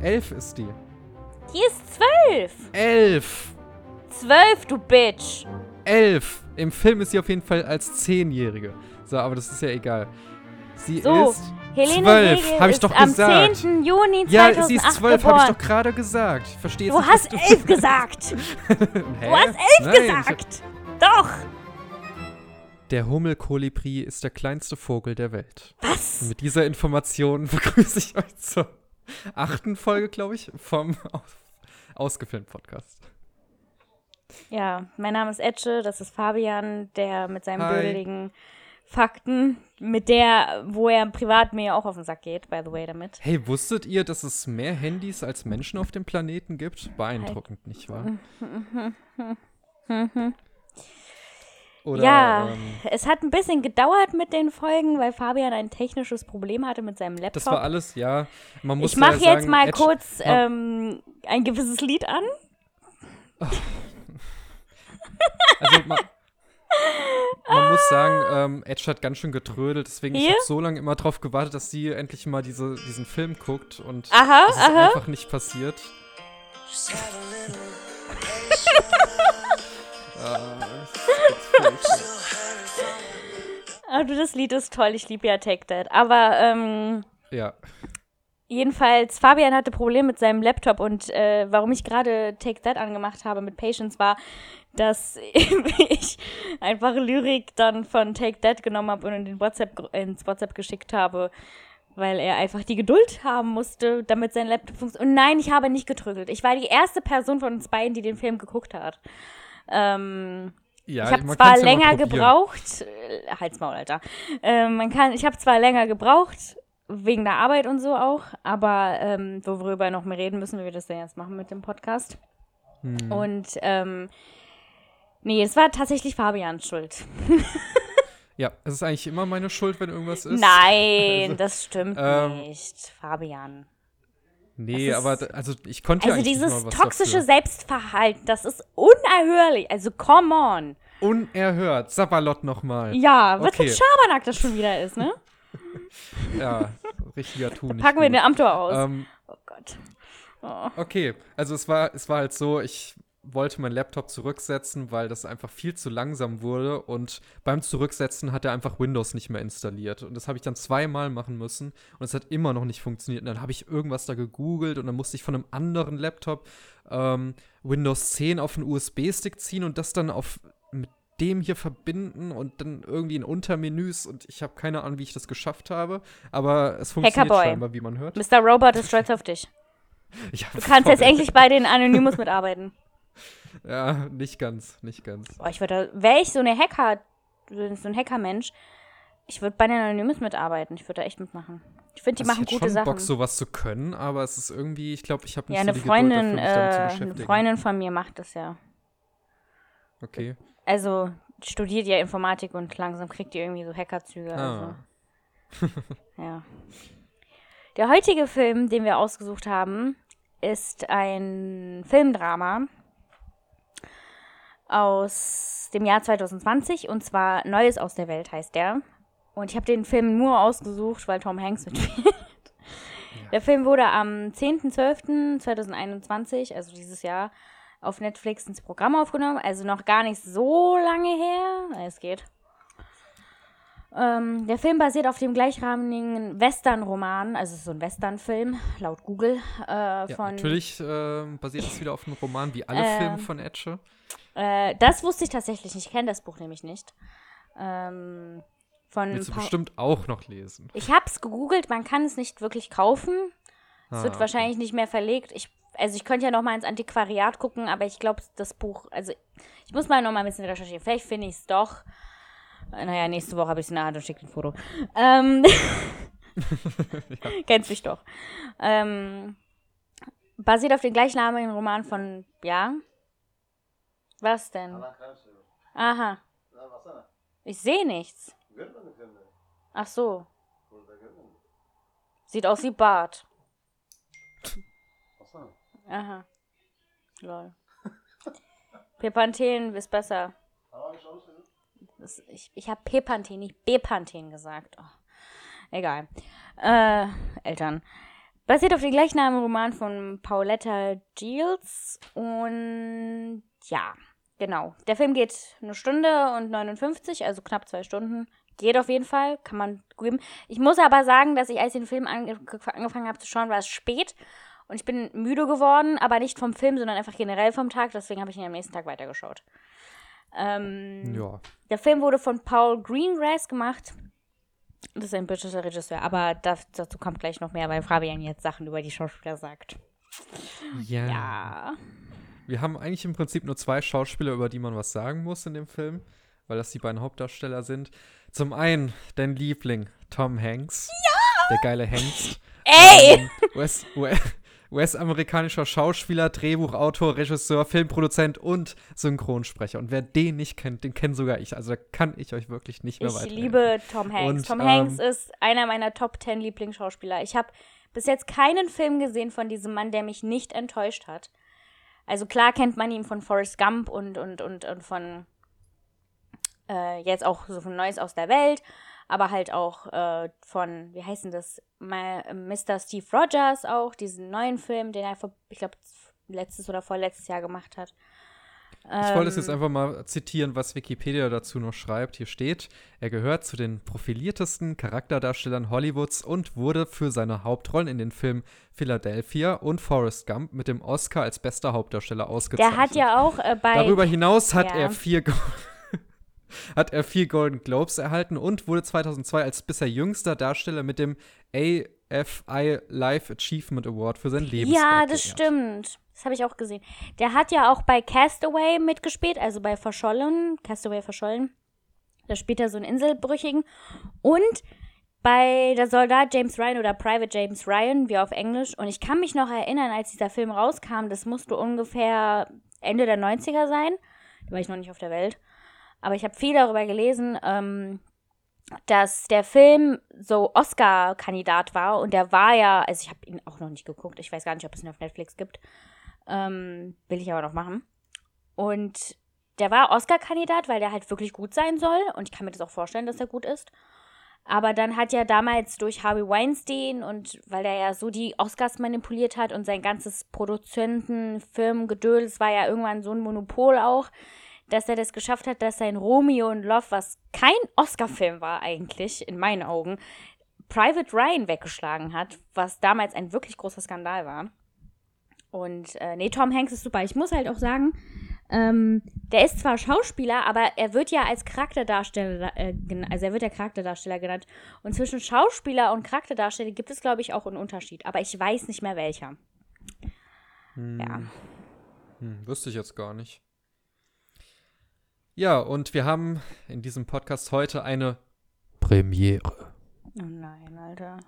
Elf ist die. Die ist zwölf. Elf! Zwölf, du Bitch. Elf! Im Film ist sie auf jeden Fall als Zehnjährige. So, aber das ist ja egal. Sie So, ist Helene zwölf, Segel hab ich doch am gesagt. 10. Juni 2008 Ja, sie ist zwölf, habe ich doch gerade gesagt. Ich verstehe Du hast nicht, elf gesagt. du... Hast elf Nein, hab- gesagt. Doch. Der Hummelkolibri ist der kleinste Vogel der Welt. Was? Und mit dieser Information begrüße ich euch zur achten Folge, glaube ich, vom Aus Ausgefilmt Podcast. Ja, mein Name ist Etche, das ist Fabian, der mit seinen bödeligen Fakten, mit der, wo er privat mir auch auf den Sack geht, by the way, damit. Hey, wusstet ihr, dass es mehr Handys als Menschen auf dem Planeten gibt? Beeindruckend, nicht wahr? Oder, ja, ähm, es hat ein bisschen gedauert mit den Folgen, weil Fabian ein technisches Problem hatte mit seinem Laptop. das war alles, ja. Man muss ich mache ja jetzt sagen, mal Edge- kurz ähm, ein gewisses Lied an. Also man, man muss sagen, ähm, Edge hat ganz schön getrödelt, deswegen ich Hier? habe so lange immer drauf gewartet, dass sie endlich mal diese, diesen Film guckt und Aha, das ist aha. einfach nicht passiert. Ah, das ist furchtbar. Also das Lied ist toll, ich liebe ja Take That. Aber ähm, ja, jedenfalls, Fabian hatte Probleme mit seinem Laptop und äh, warum ich gerade Take That angemacht habe mit Patience war, dass ich einfach Lyrik dann von Take That genommen habe und in den WhatsApp, ins WhatsApp geschickt habe, weil er einfach die Geduld haben musste, damit sein Laptop funktioniert. Und nein, ich habe nicht getrödelt. Ich war die erste Person von uns beiden, die den Film geguckt hat. Ähm, ja ich habe zwar ja länger probieren. gebraucht, äh, Halt's Maul, Alter. Ähm, man kann, ich habe zwar länger gebraucht, wegen der Arbeit und so auch, aber ähm, worüber wir noch mehr reden müssen, wie wir das denn jetzt machen mit dem Podcast. Hm. Und ähm, nee, es war tatsächlich Fabians Schuld. Ja, es ist eigentlich immer meine Schuld, wenn irgendwas ist. Nein, Also, das stimmt ähm, nicht, Fabian. Nee, Das aber da, also ich konnte ja Also eigentlich nicht dieses toxische dafür. Selbstverhalten, das ist unerhörlich. Also come on. Unerhört. Sabalot nochmal. Ja, was für Okay. ein Schabernack das schon wieder ist, ne? Ja, richtiger Tu nicht Packen wir gut. den Amtor aus. Ähm, oh Gott. Oh. okay, also es war, es war halt so, ich wollte meinen Laptop zurücksetzen, weil das einfach viel zu langsam wurde und beim Zurücksetzen hat er einfach Windows nicht mehr installiert und das habe ich dann zweimal machen müssen und es hat immer noch nicht funktioniert und dann habe ich irgendwas da gegoogelt und dann musste ich von einem anderen Laptop ähm, Windows 10 auf einen USB-Stick ziehen und das dann auf mit dem hier verbinden und dann irgendwie in Untermenüs und ich habe keine Ahnung, wie ich das geschafft habe, aber es funktioniert Hackerboy. scheinbar, wie man hört. Mr. Robot ist stolz auf dich. Ja, Du kannst jetzt voll. endlich bei den Anonymous mitarbeiten. Ja, nicht ganz, nicht ganz. Boah, ich würde, wäre ich so eine Hacker, so ein Hackermensch, ich würde bei den Anonymous mitarbeiten. Ich würde da echt mitmachen. Ich finde, die Also machen ich gute schon Sachen. Bock, sowas zu können, aber es ist irgendwie, ich glaube, ich habe nicht ja, so eine die Freundin, Geduld dafür, mich äh, eine. Freundin von mir macht das ja. Okay. Also studiert ja Informatik und langsam kriegt die irgendwie so Hackerzüge. Ah. Also, ja. Der heutige Film, den wir ausgesucht haben, ist ein Filmdrama aus dem Jahr 2020 und zwar Neues aus der Welt heißt der. Und ich habe den Film nur ausgesucht, weil Tom Hanks mitspielt. Der Film wurde am 10.12.2021, also dieses Jahr, auf Netflix ins Programm aufgenommen. Also noch gar nicht so lange her. Es geht. Ähm, der Film basiert auf dem gleichnamigen Western-Roman, also es ist so ein Western-Film, laut Google, äh, Ja, von natürlich ähm, basiert es wieder auf einem Roman, wie alle Ähm, Filme von Etche. Äh, das wusste ich tatsächlich nicht. Ich kenne das Buch nämlich nicht. Ähm, von Willst du Pa- bestimmt auch noch lesen. ich habe es gegoogelt, man kann es nicht wirklich kaufen. Es Ah, wird okay. wahrscheinlich nicht mehr verlegt. Ich, also ich könnte ja noch mal ins Antiquariat gucken, aber ich glaube, das Buch, also ich muss mal noch mal ein bisschen recherchieren. Vielleicht finde ich es doch. Äh, Naja, nächste Woche habe ich es in der Hand und schicke ein Foto. Ähm, Kennst mich doch. Ähm, basiert auf dem gleichnamigen Roman von, ja? Was denn? Aha. Ich sehe nichts. Ach so. Sieht aus wie Bart. Aha. Lol. Pepanthen ist besser. Das, ich ich habe Pepanthen, nicht Bepanthen gesagt. Oh, egal. Äh, Eltern. Basiert auf dem gleichnamigen Roman von Pauletta Giles. Und ja, genau. Der Film geht eine Stunde und 59, also knapp zwei Stunden. Geht auf jeden Fall, kann man geben. Ich muss aber sagen, dass ich, als ich den Film ange angefangen habe zu schauen, war es spät. Und ich bin müde geworden, aber nicht vom Film, sondern einfach generell vom Tag. Deswegen habe ich ihn am nächsten Tag weitergeschaut. Ähm, Ja. Der Film wurde von Paul Greengrass gemacht. Das ist ein britischer Regisseur, aber das, dazu kommt gleich noch mehr, weil Fabian jetzt Sachen über die Schauspieler sagt. ja. Ja. Wir haben eigentlich im Prinzip nur zwei Schauspieler, über die man was sagen muss in dem Film, weil das die beiden Hauptdarsteller sind. Zum einen dein Liebling, Tom Hanks. Ja! Der geile Hengst. Ey! Ähm, US US-amerikanischer Schauspieler, Drehbuchautor, Regisseur, Filmproduzent und Synchronsprecher. Und wer den nicht kennt, den kennt sogar ich. Also da kann ich euch wirklich nicht mehr Ich weiterhelfen. liebe Tom Hanks. Und, Tom ähm, Hanks ist einer meiner Top 10 Lieblingsschauspieler. Ich habe bis jetzt keinen Film gesehen von diesem Mann, der mich nicht enttäuscht hat. Also klar kennt man ihn von Forrest Gump und, und, und, und von äh, jetzt auch so von Neues aus der Welt, aber halt auch äh, von, wie heißt denn das, Ma- Mr. Steve Rogers auch, diesen neuen Film, den er, vor, ich glaube, letztes oder vorletztes Jahr gemacht hat. Ich wollte es jetzt Ähm, einfach mal zitieren, was Wikipedia dazu noch schreibt. Hier steht, er gehört zu den profiliertesten Charakterdarstellern Hollywoods und wurde für seine Hauptrollen in den Filmen Philadelphia und Forrest Gump mit dem Oscar als bester Hauptdarsteller ausgezeichnet. Der hat ja auch äh, bei. Darüber hinaus hat Ja. er vier Go- hat er vier Golden Globes erhalten und wurde 2002 als bisher jüngster Darsteller mit dem AFI Life Achievement Award für sein Leben. Ja, das stimmt. Das habe ich auch gesehen. Der hat ja auch bei Castaway mitgespielt, also bei Verschollen, Castaway Verschollen. Da spielt er so einen Inselbrüchigen. Und bei der Soldat James Ryan oder Private James Ryan, wie auf Englisch. Und ich kann mich noch erinnern, als dieser Film rauskam, das musste ungefähr Ende der 90er sein. Da war ich noch nicht auf der Welt. Aber ich habe viel darüber gelesen, ähm, dass der Film so Oscar-Kandidat war und der war ja, also ich habe ihn auch noch nicht geguckt, ich weiß gar nicht, ob es ihn auf Netflix gibt, ähm, will ich aber noch machen. Und der war Oscar-Kandidat, weil der halt wirklich gut sein soll und ich kann mir das auch vorstellen, dass er gut ist. Aber dann hat ja damals durch Harvey Weinstein und weil er ja so die Oscars manipuliert hat und sein ganzes Produzentenfirmengedöns war ja irgendwann so ein Monopol auch, dass er das geschafft hat, dass sein Romeo und Love, was kein Oscar-Film war eigentlich, in meinen Augen, Private Ryan weggeschlagen hat, was damals ein wirklich großer Skandal war. Und äh, nee, Tom Hanks ist super. Ich muss halt auch sagen, ähm, der ist zwar Schauspieler, aber er wird ja als Charakterdarsteller, äh, also er wird ja Charakterdarsteller genannt. Und zwischen Schauspieler und Charakterdarsteller gibt es, glaube ich, auch einen Unterschied. Aber ich weiß nicht mehr welcher. Hm, Ja. Hm, wüsste ich jetzt gar nicht. Ja, und wir haben in diesem Podcast heute eine Premiere. Oh nein, Alter.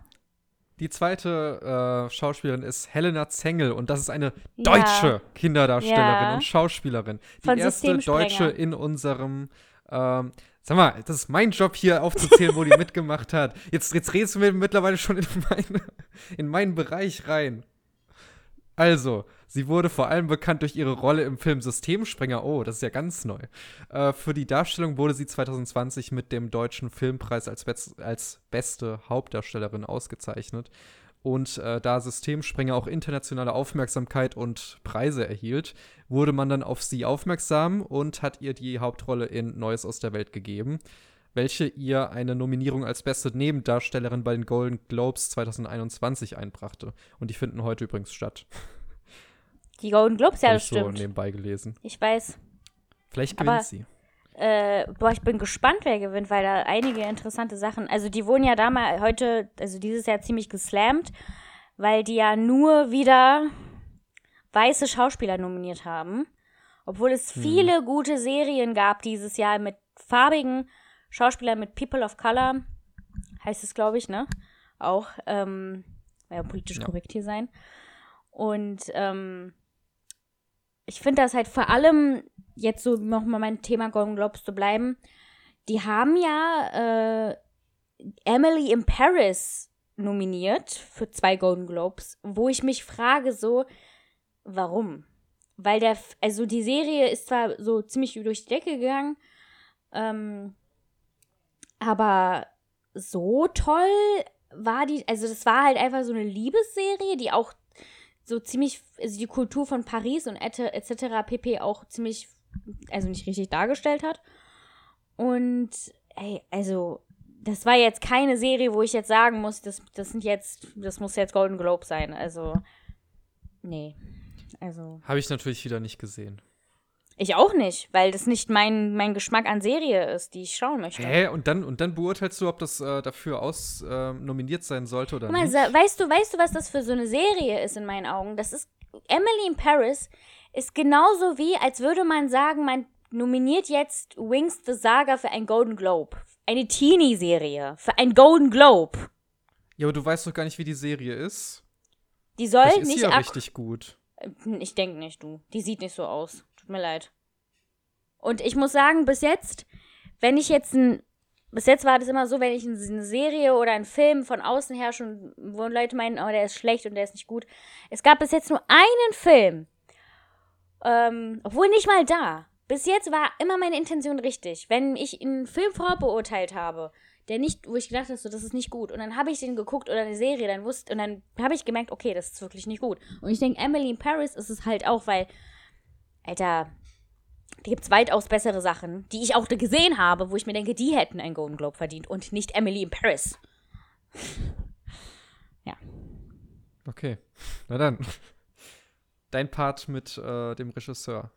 Die zweite äh, Schauspielerin ist Helena Zengel und das ist eine Ja. deutsche Kinderdarstellerin Ja. und Schauspielerin. Die Von erste. Deutsche in unserem ähm, Sag mal, das ist mein Job hier aufzuzählen, wo die mitgemacht hat. Jetzt, jetzt redest du mir mittlerweile schon in, meine, in meinen Bereich rein. Also, sie wurde vor allem bekannt durch ihre Rolle im Film Systemsprenger. Oh, das ist ja ganz neu. Äh, für die Darstellung wurde sie 2020 mit dem Deutschen Filmpreis als, best, als beste Hauptdarstellerin ausgezeichnet. Und äh, da Systemsprenger auch internationale Aufmerksamkeit und Preise erhielt, wurde man dann auf sie aufmerksam und hat ihr die Hauptrolle in Neues aus der Welt gegeben, welche ihr eine Nominierung als beste Nebendarstellerin bei den Golden Globes 2021 einbrachte. Und die finden heute übrigens statt. Die Golden Globes, ja, das ich so stimmt. nebenbei gelesen. Ich weiß. Vielleicht Aber- gewinnt sie. Äh, boah, ich bin gespannt, wer gewinnt, weil da einige interessante Sachen. Also, die wurden ja damals heute, also dieses Jahr ziemlich geslammt, weil die ja nur wieder weiße Schauspieler nominiert haben. Obwohl es Hm. viele gute Serien gab dieses Jahr mit farbigen Schauspielern, mit People of Color, heißt es, glaube ich, ne? Auch, ähm, ja, politisch Ja. korrekt hier sein. Und, ähm, ich finde das halt vor allem, jetzt so nochmal mein Thema Golden Globes zu bleiben, die haben ja äh, Emily in Paris nominiert für zwei Golden Globes, wo ich mich frage so, warum? Weil der, also die Serie ist zwar so ziemlich durch die Decke gegangen, ähm, aber so toll war die, also das war halt einfach so eine Liebesserie, die auch so ziemlich, also die Kultur von Paris und etc. pp. auch ziemlich, also nicht richtig dargestellt hat. Und, ey, also, das war jetzt keine Serie, wo ich jetzt sagen muss, das, das sind jetzt, das muss jetzt Golden Globe sein. Also, nee. Also. Habe ich natürlich wieder nicht gesehen. Ich auch nicht, weil das nicht mein, mein Geschmack an Serie ist, die ich schauen möchte. Hä? Und dann, und dann beurteilst du, ob das äh, dafür aus äh, nominiert sein sollte oder Mal, nicht? Weißt du, weißt du, was das für so eine Serie ist in meinen Augen? Das ist Emily in Paris ist genauso wie, als würde man sagen, man nominiert jetzt Wings the Saga für ein Golden Globe. Eine Teenie-Serie für ein Golden Globe. Ja, aber du weißt doch gar nicht, wie die Serie ist. Die soll Vielleicht ist nicht sie ja richtig gut. Ich denke nicht, du. Die sieht nicht so aus. Mir leid. Und ich muss sagen, bis jetzt, wenn ich jetzt ein. Bis jetzt war das immer so, wenn ich eine Serie oder einen Film von außen her schon, wo Leute meinen, oh, der ist schlecht und der ist nicht gut. Es gab bis jetzt nur einen Film. Ähm, obwohl nicht mal da. Bis jetzt war immer meine Intention richtig. Wenn ich einen Film vorbeurteilt habe, der nicht, wo ich gedacht habe, so, das ist nicht gut. Und dann habe ich den geguckt oder eine Serie, dann wusste, und dann habe ich gemerkt, okay, das ist wirklich nicht gut. Und ich denke, Emily in Paris ist es halt auch, weil, Alter, da gibt es weitaus bessere Sachen, die ich auch gesehen habe, wo ich mir denke, die hätten einen Golden Globe verdient und nicht Emily in Paris. Okay. Na dann. Dein Part mit äh, dem Regisseur.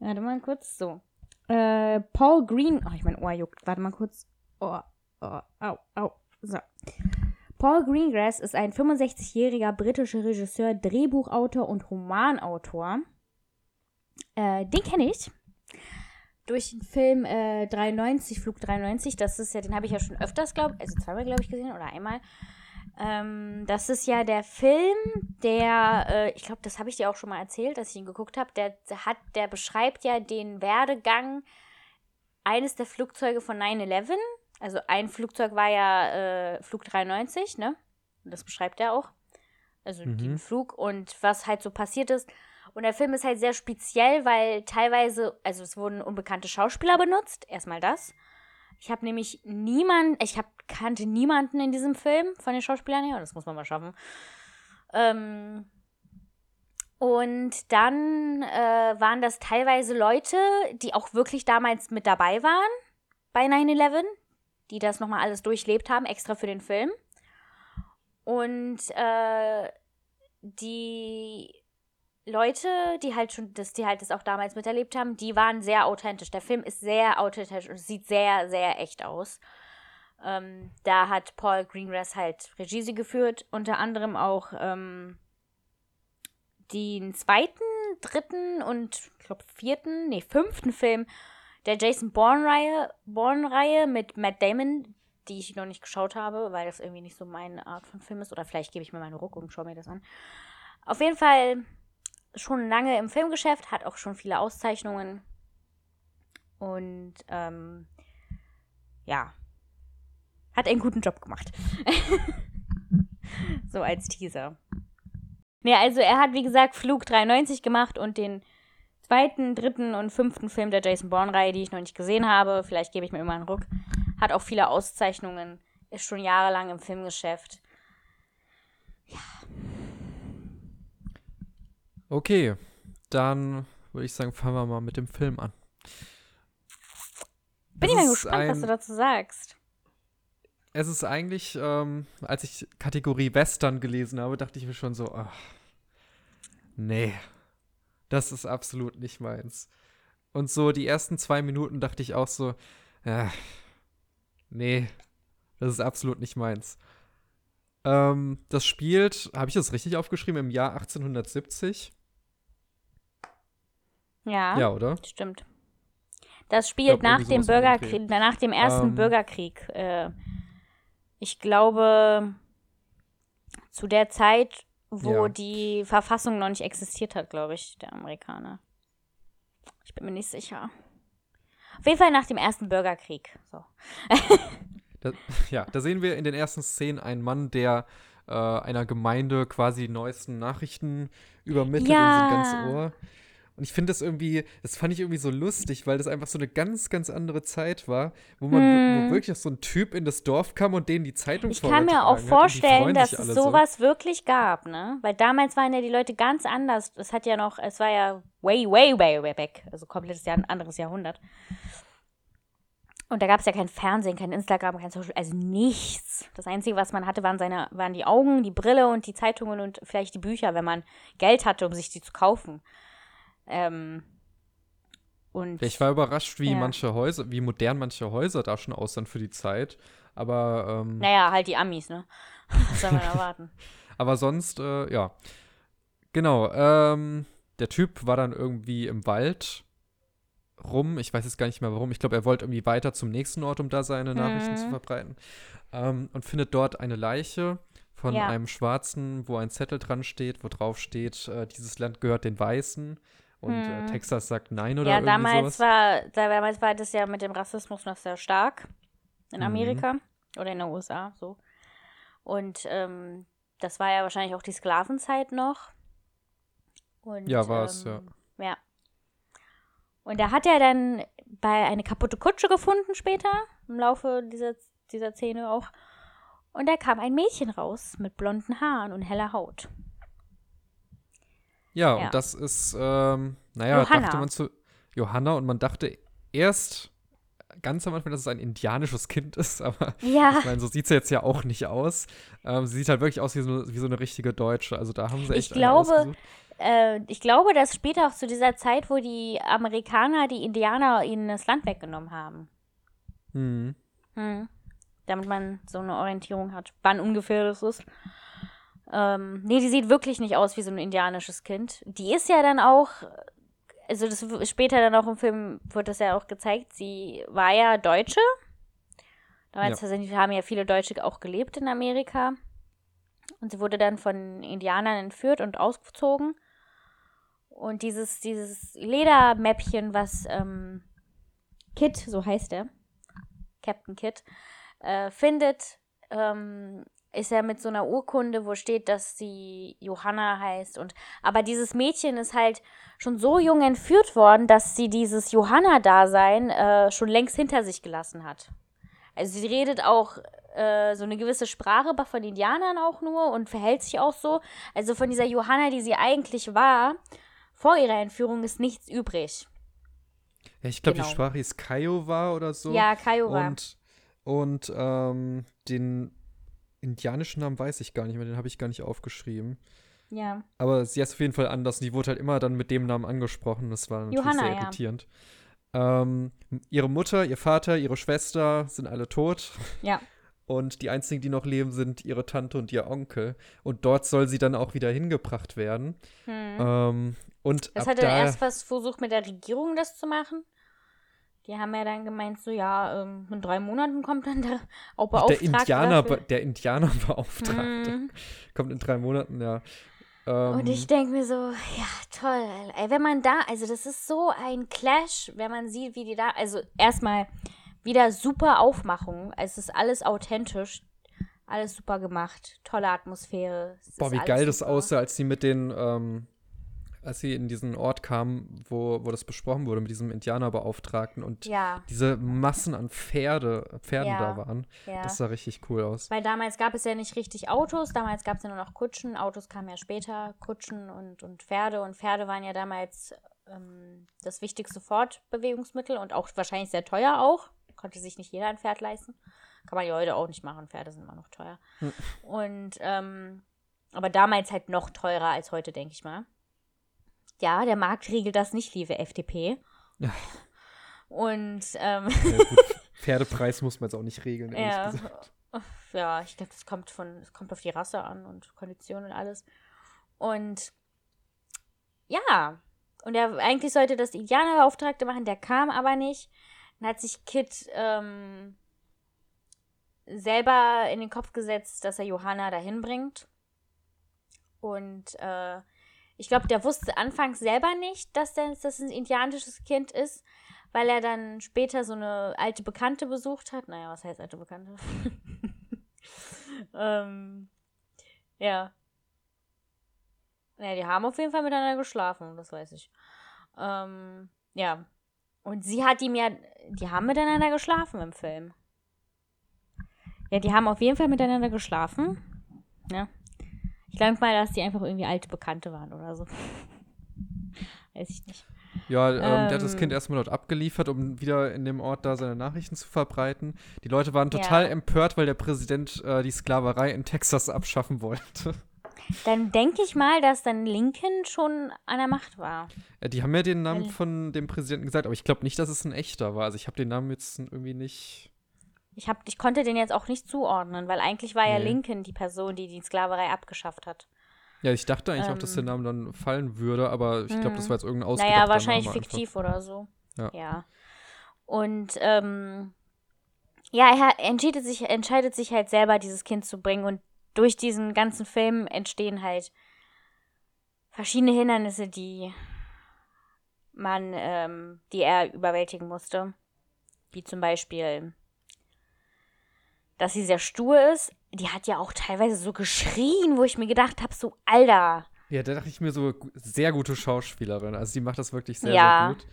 Warte mal kurz, so. Äh, Paul Green, oh, ich mein Ohr juckt, warte mal kurz. Oh, oh, au, au, so. Paul Greengrass ist ein 65-jähriger britischer Regisseur, Drehbuchautor und Romanautor. Äh, den kenne ich. Durch den Film äh, 93, Flug 93, das ist ja, den habe ich ja schon öfters, glaube also zweimal, glaube ich, gesehen oder einmal. Ähm, das ist ja der Film, der, äh, ich glaube, das habe ich dir auch schon mal erzählt, dass ich ihn geguckt habe. Der, hat, der beschreibt ja den Werdegang eines der Flugzeuge von 9-11. Also ein Flugzeug war ja äh, Flug 93, ne? Das beschreibt er auch. Also Mhm. den Flug und was halt so passiert ist. Und der Film ist halt sehr speziell, weil teilweise, also es wurden unbekannte Schauspieler benutzt. Erstmal das. Ich habe nämlich niemanden, ich hab, kannte niemanden in diesem Film von den Schauspielern her. Das muss man mal schaffen. Ähm, und dann äh, waren das teilweise Leute, die auch wirklich damals mit dabei waren bei 9-11, die das nochmal alles durchlebt haben, extra für den Film. Und äh, die Leute, die halt schon, das, die halt das auch damals miterlebt haben, die waren sehr authentisch. Der Film ist sehr authentisch und sieht sehr, sehr echt aus. Ähm, da hat Paul Greengrass halt Regie geführt, unter anderem auch ähm, den zweiten, dritten und ich glaube vierten, nee, fünften Film der Jason Bourne-Reihe Bourne mit Matt Damon, die ich noch nicht geschaut habe, weil das irgendwie nicht so meine Art von Film ist. Oder vielleicht gebe ich mir meinen Ruck und schaue mir das an. Auf jeden Fall schon lange im Filmgeschäft, hat auch schon viele Auszeichnungen. Und ähm, ja, hat einen guten Job gemacht. so als Teaser. Nee, also er hat, wie gesagt, Flug 93 gemacht und den zweiten, dritten und fünften Film der Jason Bourne-Reihe, die ich noch nicht gesehen habe. Vielleicht gebe ich mir immer einen Ruck. Hat auch viele Auszeichnungen. Ist schon jahrelang im Filmgeschäft. Okay, dann würde ich sagen, fangen wir mal mit dem Film an. Bin Es ich mal gespannt, was ein- du dazu sagst. Es ist eigentlich, ähm, als ich Kategorie Western gelesen habe, dachte ich mir schon so, ach, nee, das ist absolut nicht meins. Und so die ersten zwei Minuten dachte ich auch so, ja, nee, das ist absolut nicht meins. Ähm, das spielt, habe ich das richtig aufgeschrieben, im Jahr 1870? Ja, Ja, oder? stimmt. Das spielt glaub, nach dem Bürgerkrieg, nach dem ersten Ähm. Bürgerkrieg. Äh, ich glaube, zu der Zeit, wo Ja. die Verfassung noch nicht existiert hat, glaube ich, der Amerikaner. Ich bin mir nicht sicher. Auf jeden Fall nach dem ersten Bürgerkrieg. So. Da, ja, da sehen wir in den ersten Szenen einen Mann, der äh, einer Gemeinde quasi die neuesten Nachrichten übermittelt Ja. und sind ganz Ohr. Und ich finde das irgendwie, das fand ich irgendwie so lustig, weil das einfach so eine ganz, ganz andere Zeit war, wo man hm. wo wirklich so ein Typ in das Dorf kam und denen die Zeitung Ich kann mir auch vorstellen, dass es sowas so. wirklich gab, ne? Weil damals waren ja die Leute ganz anders. Es hat ja noch, es war ja way, way, way, way back. Also komplettes Jahr, ein anderes Jahrhundert. Und da gab es ja kein Fernsehen, kein Instagram, kein Social, also nichts. Das Einzige, was man hatte, waren, seine, waren die Augen, die Brille und die Zeitungen und vielleicht die Bücher, wenn man Geld hatte, um sich die zu kaufen. Ähm, und, ich war überrascht, wie ja. manche Häuser, wie modern manche Häuser da schon aussahen für die Zeit. Aber ähm, naja, halt die Amis, ne? Was soll man erwarten? Aber sonst, äh, ja. Genau. Ähm, der Typ war dann irgendwie im Wald rum. Ich weiß jetzt gar nicht mehr warum. Ich glaube, er wollte irgendwie weiter zum nächsten Ort, um da seine Nachrichten mhm. zu verbreiten. Ähm, und findet dort eine Leiche von ja. einem Schwarzen, wo ein Zettel dran steht, wo drauf steht, äh, dieses Land gehört den Weißen. Und äh, hm. äh, Texas sagt nein oder ja, irgendwie damals sowas. War, damals war das ja mit dem Rassismus noch sehr stark in mhm. Amerika mhm. oder in den USA so. Und ähm, das war ja wahrscheinlich auch die Sklavenzeit noch. Und, ja, war es, ähm, ja. Ja. Und da hat er dann bei eine kaputte Kutsche gefunden später, im Laufe dieser, dieser Szene auch. Und da kam ein Mädchen raus mit blonden Haaren und heller Haut. Ja, ja. und das ist, ähm, naja, Johanna. dachte man zu Johanna und man dachte erst ganz am Anfang, dass es ein indianisches Kind ist, aber ja. ich meine, so sieht sie jetzt ja auch nicht aus. Ähm, sie sieht halt wirklich aus wie so, wie so eine richtige Deutsche. Also da haben sie echt ich glaube, äh, ich glaube, dass später auch zu dieser Zeit, wo die Amerikaner die Indianer ihnen das Land weggenommen haben. Hm. Hm. Damit man so eine Orientierung hat, wann ungefähr das ist. Ähm, nee, die sieht wirklich nicht aus wie so ein indianisches Kind. Die ist ja dann auch, also das später dann auch im Film wird das ja auch gezeigt, sie war ja Deutsche. Damals ja. haben ja viele Deutsche auch gelebt in Amerika. Und sie wurde dann von Indianern entführt und ausgezogen. Und dieses, dieses Ledermäppchen, was ähm, Kit, so heißt er, Captain Kit, äh, findet, ähm, ist er mit so einer Urkunde, wo steht, dass sie Johanna heißt. Und aber dieses Mädchen ist halt schon so jung entführt worden, dass sie dieses Johanna-Dasein äh, schon längst hinter sich gelassen hat. Also sie redet auch äh, so eine gewisse Sprache, aber von Indianern auch nur und verhält sich auch so. Also von dieser Johanna, die sie eigentlich war, vor ihrer Entführung ist nichts übrig. Ja, ich glaube, genau. die Sprache ist Kiowa oder so. Ja, Kiowa. Und, und ähm, den indianischen Namen weiß ich gar nicht mehr, den habe ich gar nicht aufgeschrieben. Ja. Aber sie ist auf jeden Fall anders. Die wurde halt immer dann mit dem Namen angesprochen. Das war natürlich Johanna, sehr irritierend. Ja. Ähm, ihre Mutter, ihr Vater, ihre Schwester sind alle tot. Ja. Und die einzigen, die noch leben, sind ihre Tante und ihr Onkel. Und dort soll sie dann auch wieder hingebracht werden. Hm. Ähm, und es hat er erst was versucht, mit der Regierung das zu machen. Die haben ja dann gemeint, so ja, ähm, in drei Monaten kommt dann der auch Beauftragte. Der Indianer, der Indianerbeauftragte. Mhm. Kommt in drei Monaten, ja. Ähm, und ich denke mir so, ja, toll. Ey, wenn man da, also das ist so ein Clash, wenn man sieht, wie die da, also erstmal wieder super Aufmachung. Es ist alles authentisch. Alles super gemacht. Tolle Atmosphäre. Boah, wie geil super. das aussah, als sie mit den, ähm, als sie in diesen Ort kamen, wo, wo das besprochen wurde mit diesem Indianerbeauftragten und ja. diese Massen an Pferde, Pferden ja. da waren. Ja. Das sah richtig cool aus. Weil damals gab es ja nicht richtig Autos, damals gab es ja nur noch Kutschen, Autos kamen ja später, Kutschen und, und Pferde und Pferde waren ja damals ähm, das wichtigste Fortbewegungsmittel und auch wahrscheinlich sehr teuer auch. Konnte sich nicht jeder ein Pferd leisten. Kann man ja heute auch nicht machen, Pferde sind immer noch teuer. Hm. Und ähm, aber damals halt noch teurer als heute, denke ich mal ja, der Markt regelt das nicht, liebe FDP. Ja. Und ähm, ja, Pferdepreis muss man jetzt auch nicht regeln, ehrlich ja. gesagt. Ja, ich glaube, das kommt von, das kommt auf die Rasse an und Konditionen und alles. Und ja, und er eigentlich sollte das Indianerbeauftragte machen, der kam aber nicht. Dann hat sich Kit ähm, selber in den Kopf gesetzt, dass er Johanna dahin bringt. Und äh, ich glaube, der wusste anfangs selber nicht, dass das, das ein indianisches Kind ist, weil er dann später so eine alte Bekannte besucht hat. Naja, was heißt alte Bekannte? ähm, ja. Naja, die haben auf jeden Fall miteinander geschlafen, das weiß ich. Ähm, ja. Und sie hat ihm ja, die haben miteinander geschlafen im Film. Ja, die haben auf jeden Fall miteinander geschlafen. Ja. Ich glaube mal, dass die einfach irgendwie alte Bekannte waren oder so. Weiß ich nicht. Ja, ähm, der hat das Ähm. Kind erstmal dort abgeliefert, um wieder in dem Ort da seine Nachrichten zu verbreiten. Die Leute waren total Ja. empört, weil der Präsident äh, die Sklaverei in Texas abschaffen wollte. Dann denke ich mal, dass dann Lincoln schon an der Macht war. Ja, die haben ja den Namen von dem Präsidenten gesagt, aber ich glaube nicht, dass es ein echter war. Also ich habe den Namen jetzt irgendwie nicht. Ich, hab, ich konnte den jetzt auch nicht zuordnen, weil eigentlich war ja Nee. Lincoln die Person, die die Sklaverei abgeschafft hat. Ja, ich dachte eigentlich auch, dass der Ähm. Name dann fallen würde, aber ich glaube, das Mhm. war jetzt irgendein ausgedachter Naja, wahrscheinlich Name einfach. fiktiv oder so. Ja. Und ähm, ja, er entscheidet sich, entscheidet sich halt selber, dieses Kind zu bringen. Und durch diesen ganzen Film entstehen halt verschiedene Hindernisse, die man, ähm, die er überwältigen musste. Wie zum Beispiel, dass sie sehr stur ist. Die hat ja auch teilweise so geschrien, wo ich mir gedacht habe, so, Alter. Ja, da dachte ich mir so, sehr gute Schauspielerin. Also die macht das wirklich sehr, Ja. sehr gut.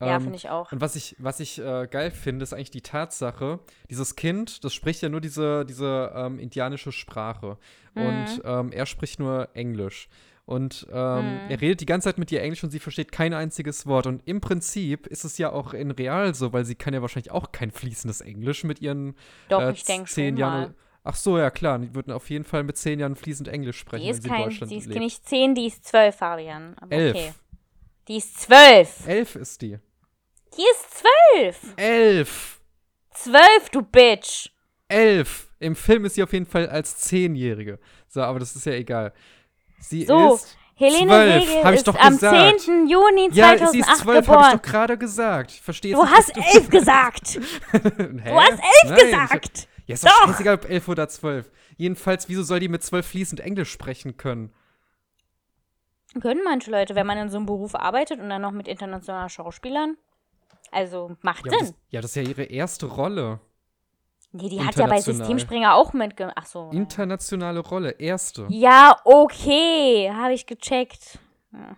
Ja, Ähm, finde ich auch. Und was ich, was ich äh, geil finde, ist eigentlich die Tatsache, dieses Kind, das spricht ja nur diese, diese ähm, indianische Sprache. Und ähm, er spricht nur Englisch. Und ähm, Mhm. er redet die ganze Zeit mit ihr Englisch und sie versteht kein einziges Wort. Und im Prinzip ist es ja auch in real so, weil sie kann ja wahrscheinlich auch kein fließendes Englisch mit ihren Doch, äh, ich denke zehn schon Jahren. Ach so, ja klar, die würden auf jeden Fall mit zehn Jahren fließend Englisch sprechen, Die wenn ist sie in kein, Deutschland die ist lebt. nicht zehn, die ist zwölf, Fabian. Aber Elf. okay. Die ist zwölf. Elf ist die. Die ist zwölf. Elf! Zwölf, du Bitch. elf. Im Film ist sie auf jeden Fall als Zehnjährige. So, aber das ist ja egal. Sie So, ist. Helene zwölf, hab ich ist doch am gesagt. 10. Juni Ja, 2008 sie ist zwölf, habe ich geboren. doch gerade gesagt. Ich verstehe Du hast elf gesagt. Du hast elf gesagt. Ja, ist doch Doch. scheißegal, ob elf oder zwölf. Jedenfalls, wieso soll die mit zwölf fließend Englisch sprechen können? Können manche Leute, wenn man in so einem Beruf arbeitet und dann noch mit internationalen Schauspielern. Also, macht Ja, Sinn. das, ja, das ist ja ihre erste Rolle. Nee, die hat ja bei. Systemspringer auch mitgemacht. Ach so. Internationale Rolle, erste. Ja, okay. Habe ich gecheckt. Ja.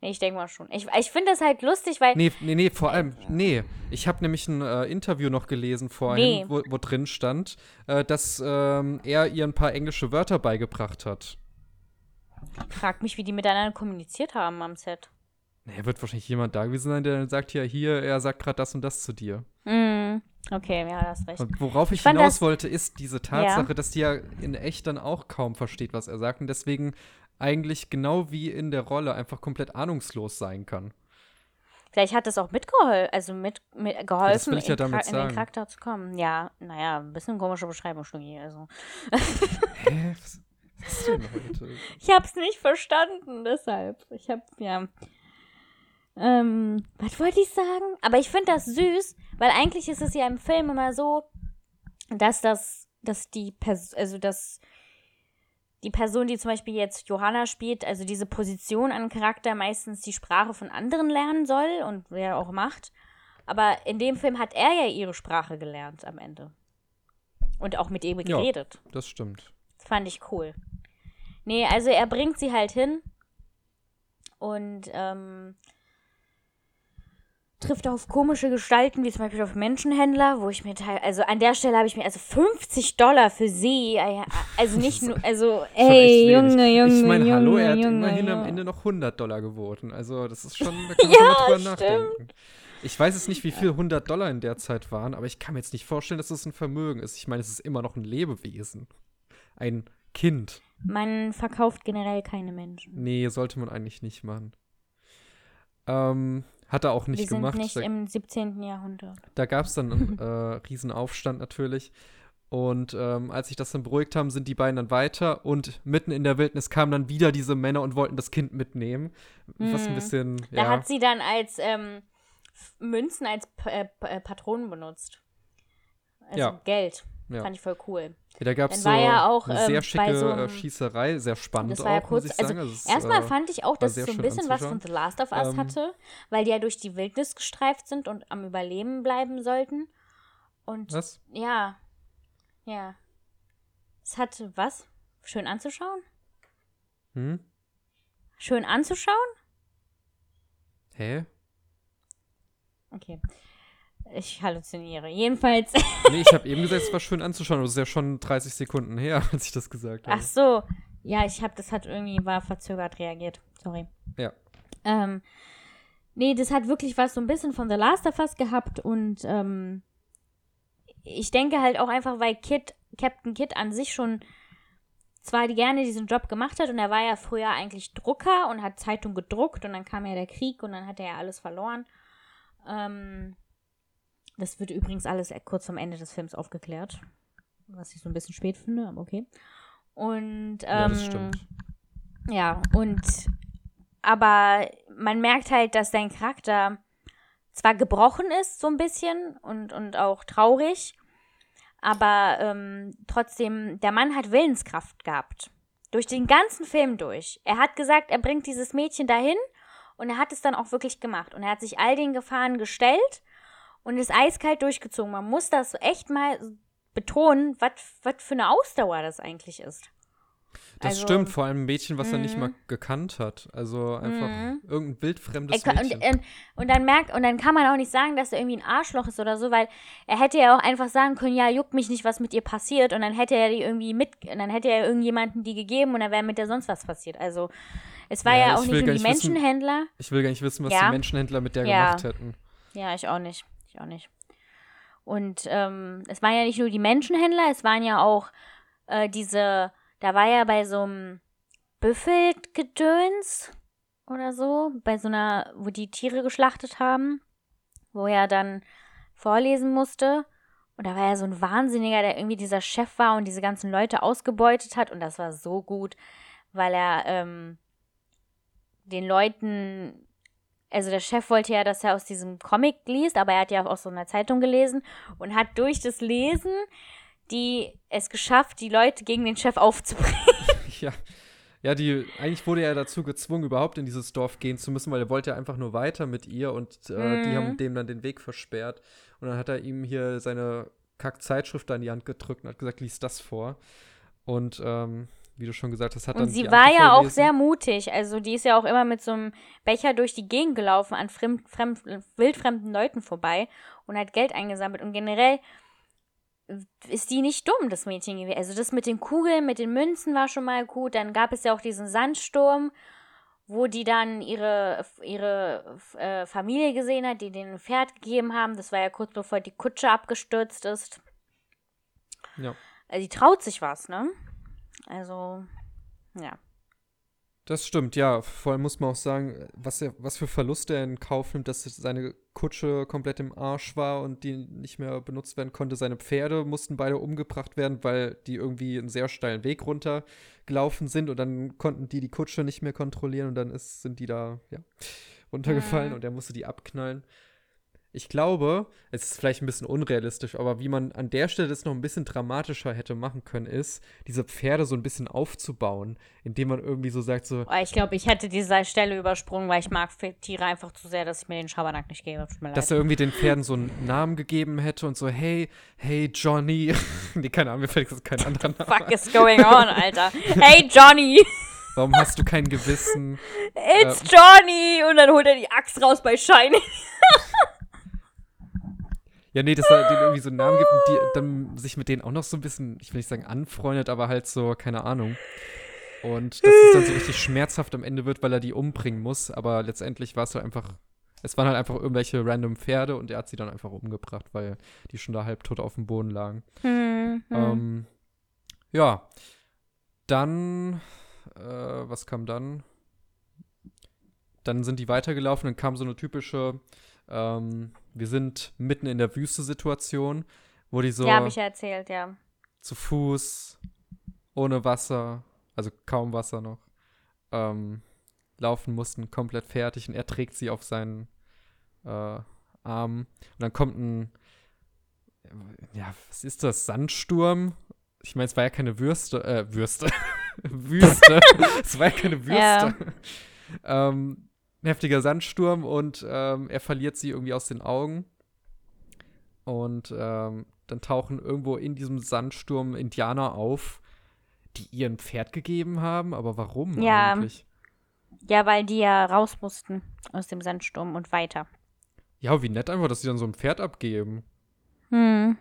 Nee, ich denke mal schon. Ich, ich finde das halt lustig, weil. Nee, nee, nee, vor allem, nee. Ich habe nämlich ein äh, Interview noch gelesen vorhin, Nee. wo, wo drin stand, äh, dass ähm, er ihr ein paar englische Wörter beigebracht hat. Ich frag mich, wie die miteinander kommuniziert haben am Set. Naja, wird wahrscheinlich jemand da gewesen sein, der dann sagt, ja, hier, er sagt gerade das und das zu dir. Mm, okay, ja, das recht. Und worauf ich, Ich hinaus das- wollte, ist diese Tatsache, dass die ja in echt dann auch kaum versteht, was er sagt und deswegen eigentlich genau wie in der Rolle einfach komplett ahnungslos sein kann. Vielleicht hat das auch mitgeholfen, also mit, mit geholfen, ja in, Char- in den. Charakter zu kommen. Ja, naja, ein bisschen komische Beschreibung, Schnucki. Also. Hä? Was ist denn heute? Ich hab's nicht verstanden, deshalb. Ich hab, ja. Ähm, was wollte ich sagen? Aber ich finde das süß, weil eigentlich ist es ja im Film immer so, dass das, dass die Person, also dass die Person, die zum Beispiel jetzt Johanna spielt, also diese Position an Charakter meistens die Sprache von anderen lernen soll und wer auch macht. Aber in dem Film hat er ja ihre Sprache gelernt am Ende. Und auch mit ihr Ja. geredet. Das stimmt. Das fand ich cool. Nee, also er bringt sie halt hin und ähm, trifft auf komische Gestalten, wie zum Beispiel auf Menschenhändler, wo ich mir teil, also an der Stelle habe ich mir, also 50 Dollar für sie, äh, also nicht nur, also, ey. Junge, Junge, Ich meine, Junge, hallo, er hat Junge, immerhin am Junge. Ende noch 100 Dollar geboten. Also, das ist schon, da kann man mal drüber nachdenken. Ich weiß jetzt nicht, wie viel 100 Dollar in der Zeit waren, aber ich kann mir jetzt nicht vorstellen, dass es ein Vermögen ist. Ich meine, es ist immer noch ein Lebewesen. Ein Kind. Man verkauft generell keine Menschen. Nee, sollte man eigentlich nicht machen. Ähm, hat er auch nicht Wir sind gemacht. nicht da im 17. Jahrhundert. da gab es dann einen äh, Riesenaufstand natürlich. Und ähm, als sich das dann beruhigt haben, sind die beiden dann weiter und mitten in der Wildnis kamen dann wieder diese Männer und wollten das Kind mitnehmen. Was ein Mhm. bisschen, Da ja. hat sie dann als ähm, Münzen als P äh, P äh, Patronen benutzt. Also Ja. Geld. Ja. Fand ich voll cool. Ja, da gab es so ja auch, eine ähm, sehr schicke so äh, einem- Schießerei, sehr spannend Das war ja auch, kurz. Also ist, erstmal äh, fand ich auch, dass es so ein bisschen was von. The Last of Us Ähm, hatte, weil die ja durch die Wildnis gestreift sind und am Überleben bleiben sollten. Und Was? ja, ja. Es hat was? Schön anzuschauen? Hm? Schön anzuschauen? Hä? Okay. Ich halluziniere. Jedenfalls. nee, ich habe eben gesagt, es war schön anzuschauen. Das ist ja schon 30 Sekunden her, als ich das gesagt habe. Ach so. Ja, ich habe, das hat irgendwie, war verzögert reagiert. Sorry. Ja. Ähm, nee, das hat wirklich was so ein bisschen von The Last of Us gehabt und ähm, ich denke halt auch einfach, weil Kid, Captain Kid an sich schon zwar gerne diesen Job gemacht hat und er war ja früher eigentlich Drucker und hat Zeitung gedruckt und dann kam ja der Krieg und dann hat er ja alles verloren. Ähm, das wird übrigens alles kurz vom Ende des Films aufgeklärt. Was ich so ein bisschen spät finde, aber okay. Und, ähm, ja, das ähm, stimmt. Ja, und aber man merkt halt, dass sein Charakter zwar gebrochen ist, so ein bisschen und, und auch traurig, aber ähm, trotzdem, der Mann hat Willenskraft gehabt. Durch den ganzen Film durch. Er hat gesagt, er bringt dieses Mädchen dahin und er hat es dann auch wirklich gemacht. Und er hat sich all den Gefahren gestellt und ist eiskalt durchgezogen. Man muss das echt mal betonen, was für eine Ausdauer das eigentlich ist. Das also, stimmt, vor allem ein Mädchen, was er nicht mal mhm. gekannt hat. Also einfach mm. irgendein wildfremdes Mädchen. Und, und, und, dann merkt, und dann kann man auch nicht sagen, dass er irgendwie ein Arschloch ist oder so, weil er hätte ja auch einfach sagen können, ja, juckt mich nicht, was mit ihr passiert. Und dann hätte er die irgendwie mit, und dann hätte er irgendjemanden die gegeben und dann wäre mit der sonst was passiert. Also es war ja, ja auch nicht nur die Menschenhändler. Wissen, ich will gar nicht wissen, was ja. die Menschenhändler mit der ja. gemacht hätten. Ja, ich auch nicht. Auch nicht. Und ähm, es waren ja nicht nur die Menschenhändler, es waren ja auch äh, diese da war er bei so einem Büffelgedöns oder so, bei so einer, wo die Tiere geschlachtet haben, wo er dann vorlesen musste. Und da war er so ein Wahnsinniger, der irgendwie dieser Chef war und diese ganzen Leute ausgebeutet hat. Und das war so gut, weil er ähm, den Leuten, also der Chef wollte ja, dass er aus diesem Comic liest, aber er hat ja auch aus so einer Zeitung gelesen und hat durch das Lesen die es geschafft, die Leute gegen den Chef aufzubringen. ja. Ja, die, eigentlich wurde er dazu gezwungen, überhaupt in dieses Dorf gehen zu müssen, weil er wollte ja einfach nur weiter mit ihr und äh, mhm. die haben dem dann den Weg versperrt. Und dann hat er ihm hier seine Kack-Zeitschrift in die Hand gedrückt und hat gesagt, lies das vor. Und ähm, wie du schon gesagt hast, hat und dann. Sie war ja auch sehr mutig. Also die ist ja auch immer mit so einem Becher durch die Gegend gelaufen, an fremd, fremd, wildfremden Leuten vorbei und hat Geld eingesammelt. Und generell ist die nicht dumm, das Mädchen gewesen. Also das mit den Kugeln, mit den Münzen war schon mal gut. Dann gab es ja auch diesen Sandsturm, wo die dann ihre, ihre äh, Familie gesehen hat, die den Pferd gegeben haben. Das war ja kurz bevor die Kutsche abgestürzt ist. Ja. Also die traut sich was, ne? Also, ja. Das stimmt, ja. Vor allem muss man auch sagen, was, er, was für Verluste er in Kauf nimmt, dass seine Kutsche komplett im Arsch war und die nicht mehr benutzt werden konnte. Seine Pferde mussten beide umgebracht werden, weil die irgendwie einen sehr steilen Weg runtergelaufen sind und dann konnten die die Kutsche nicht mehr kontrollieren und dann ist, sind die da ja, runtergefallen mhm. und er musste die abknallen ich glaube, es ist vielleicht ein bisschen unrealistisch, aber wie man an der Stelle das noch ein bisschen dramatischer hätte machen können, ist, diese Pferde so ein bisschen aufzubauen, indem man irgendwie so sagt, so. Ich glaube, ich hätte diese Stelle übersprungen, weil ich mag Tiere einfach zu sehr, dass ich mir den Schabernack nicht gebe. Dass er irgendwie den Pferden so einen Namen gegeben hätte und so, hey, hey, Johnny. nee, keine Ahnung, mir fällt jetzt kein anderer Name. Fuck is going on, Alter. Hey, Johnny! Warum hast du kein Gewissen? It's ähm, Johnny! Und dann holt er die Axt raus bei Shining. Ja, nee, dass er denen irgendwie so einen Namen gibt und die dann sich mit denen auch noch so ein bisschen, ich will nicht sagen anfreundet, aber halt so, keine Ahnung. Und dass es dann so richtig schmerzhaft am Ende wird, weil er die umbringen muss. Aber letztendlich war es halt einfach, es waren halt einfach irgendwelche random Pferde und er hat sie dann einfach umgebracht, weil die schon da halbtot auf dem Boden lagen. Mhm. Ähm, ja. Dann, äh, was kam dann? Dann sind die weitergelaufen, dann kam so eine typische ähm, wir sind mitten in der Wüste-Situation, wo die so. Ja, habe ich ja erzählt, ja. Zu Fuß, ohne Wasser, also kaum Wasser noch, ähm, laufen mussten, komplett fertig und er trägt sie auf seinen äh, Arm. Und dann kommt ein, ja, was ist das? Sandsturm? Ich meine, es war ja keine Würste, äh, Würste. Wüste. es war ja keine Würste. Ja. ähm, heftiger Sandsturm und ähm, er verliert sie irgendwie aus den Augen. Und ähm, dann tauchen irgendwo in diesem Sandsturm Indianer auf, die ihr ein Pferd gegeben haben. Aber warum ja. eigentlich? Ja, weil die ja raus mussten aus dem Sandsturm und weiter. Ja, wie nett einfach, dass sie dann so ein Pferd abgeben. Hm.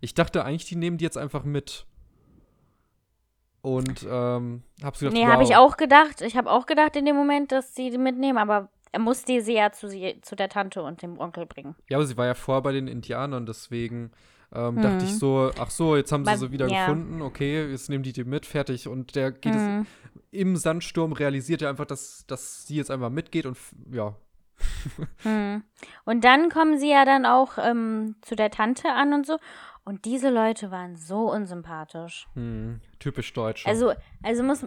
Ich dachte eigentlich, die nehmen die jetzt einfach mit. Und ähm, hab so gedacht, Nee, wow. habe ich auch gedacht. Ich habe auch gedacht in dem Moment, dass sie die mitnehmen, aber er musste sie ja zu, sie, zu der Tante und dem Onkel bringen. Ja, aber sie war ja vorher bei den Indianern, deswegen ähm, dachte ich Mhm. so, ach so, jetzt haben sie Weil- sie wieder ja. gefunden, okay, jetzt nehmen die die mit, fertig. Und der geht es Mhm. im Sandsturm, realisiert er einfach, dass, dass sie jetzt einfach mitgeht und ja. Hm. Und dann kommen sie ja dann auch ähm, zu der Tante an und so. Und diese Leute waren so unsympathisch. Hm, typisch deutsch. Also, also muss.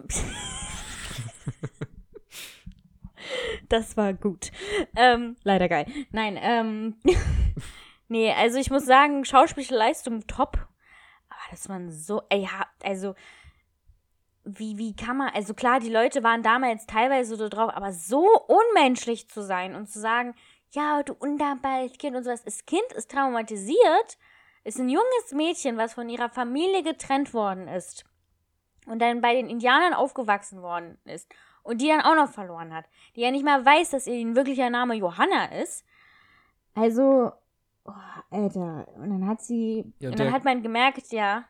das war gut. Ähm, leider geil. Nein, ähm. nee, also ich muss sagen, schauspielische Leistung top. Aber das waren so. Ey, ja, also. Wie, wie kann man, also klar, die Leute waren damals teilweise so drauf, aber so unmenschlich zu sein und zu sagen, ja, du undankbares Kind und sowas. Das Kind ist traumatisiert, ist ein junges Mädchen, was von ihrer Familie getrennt worden ist und dann bei den Indianern aufgewachsen worden ist und die dann auch noch verloren hat, die ja nicht mal weiß, dass ihr wirklicher Name Johanna ist. Also, oh, Alter, und dann hat sie, Ja, und der- dann hat man gemerkt, ja,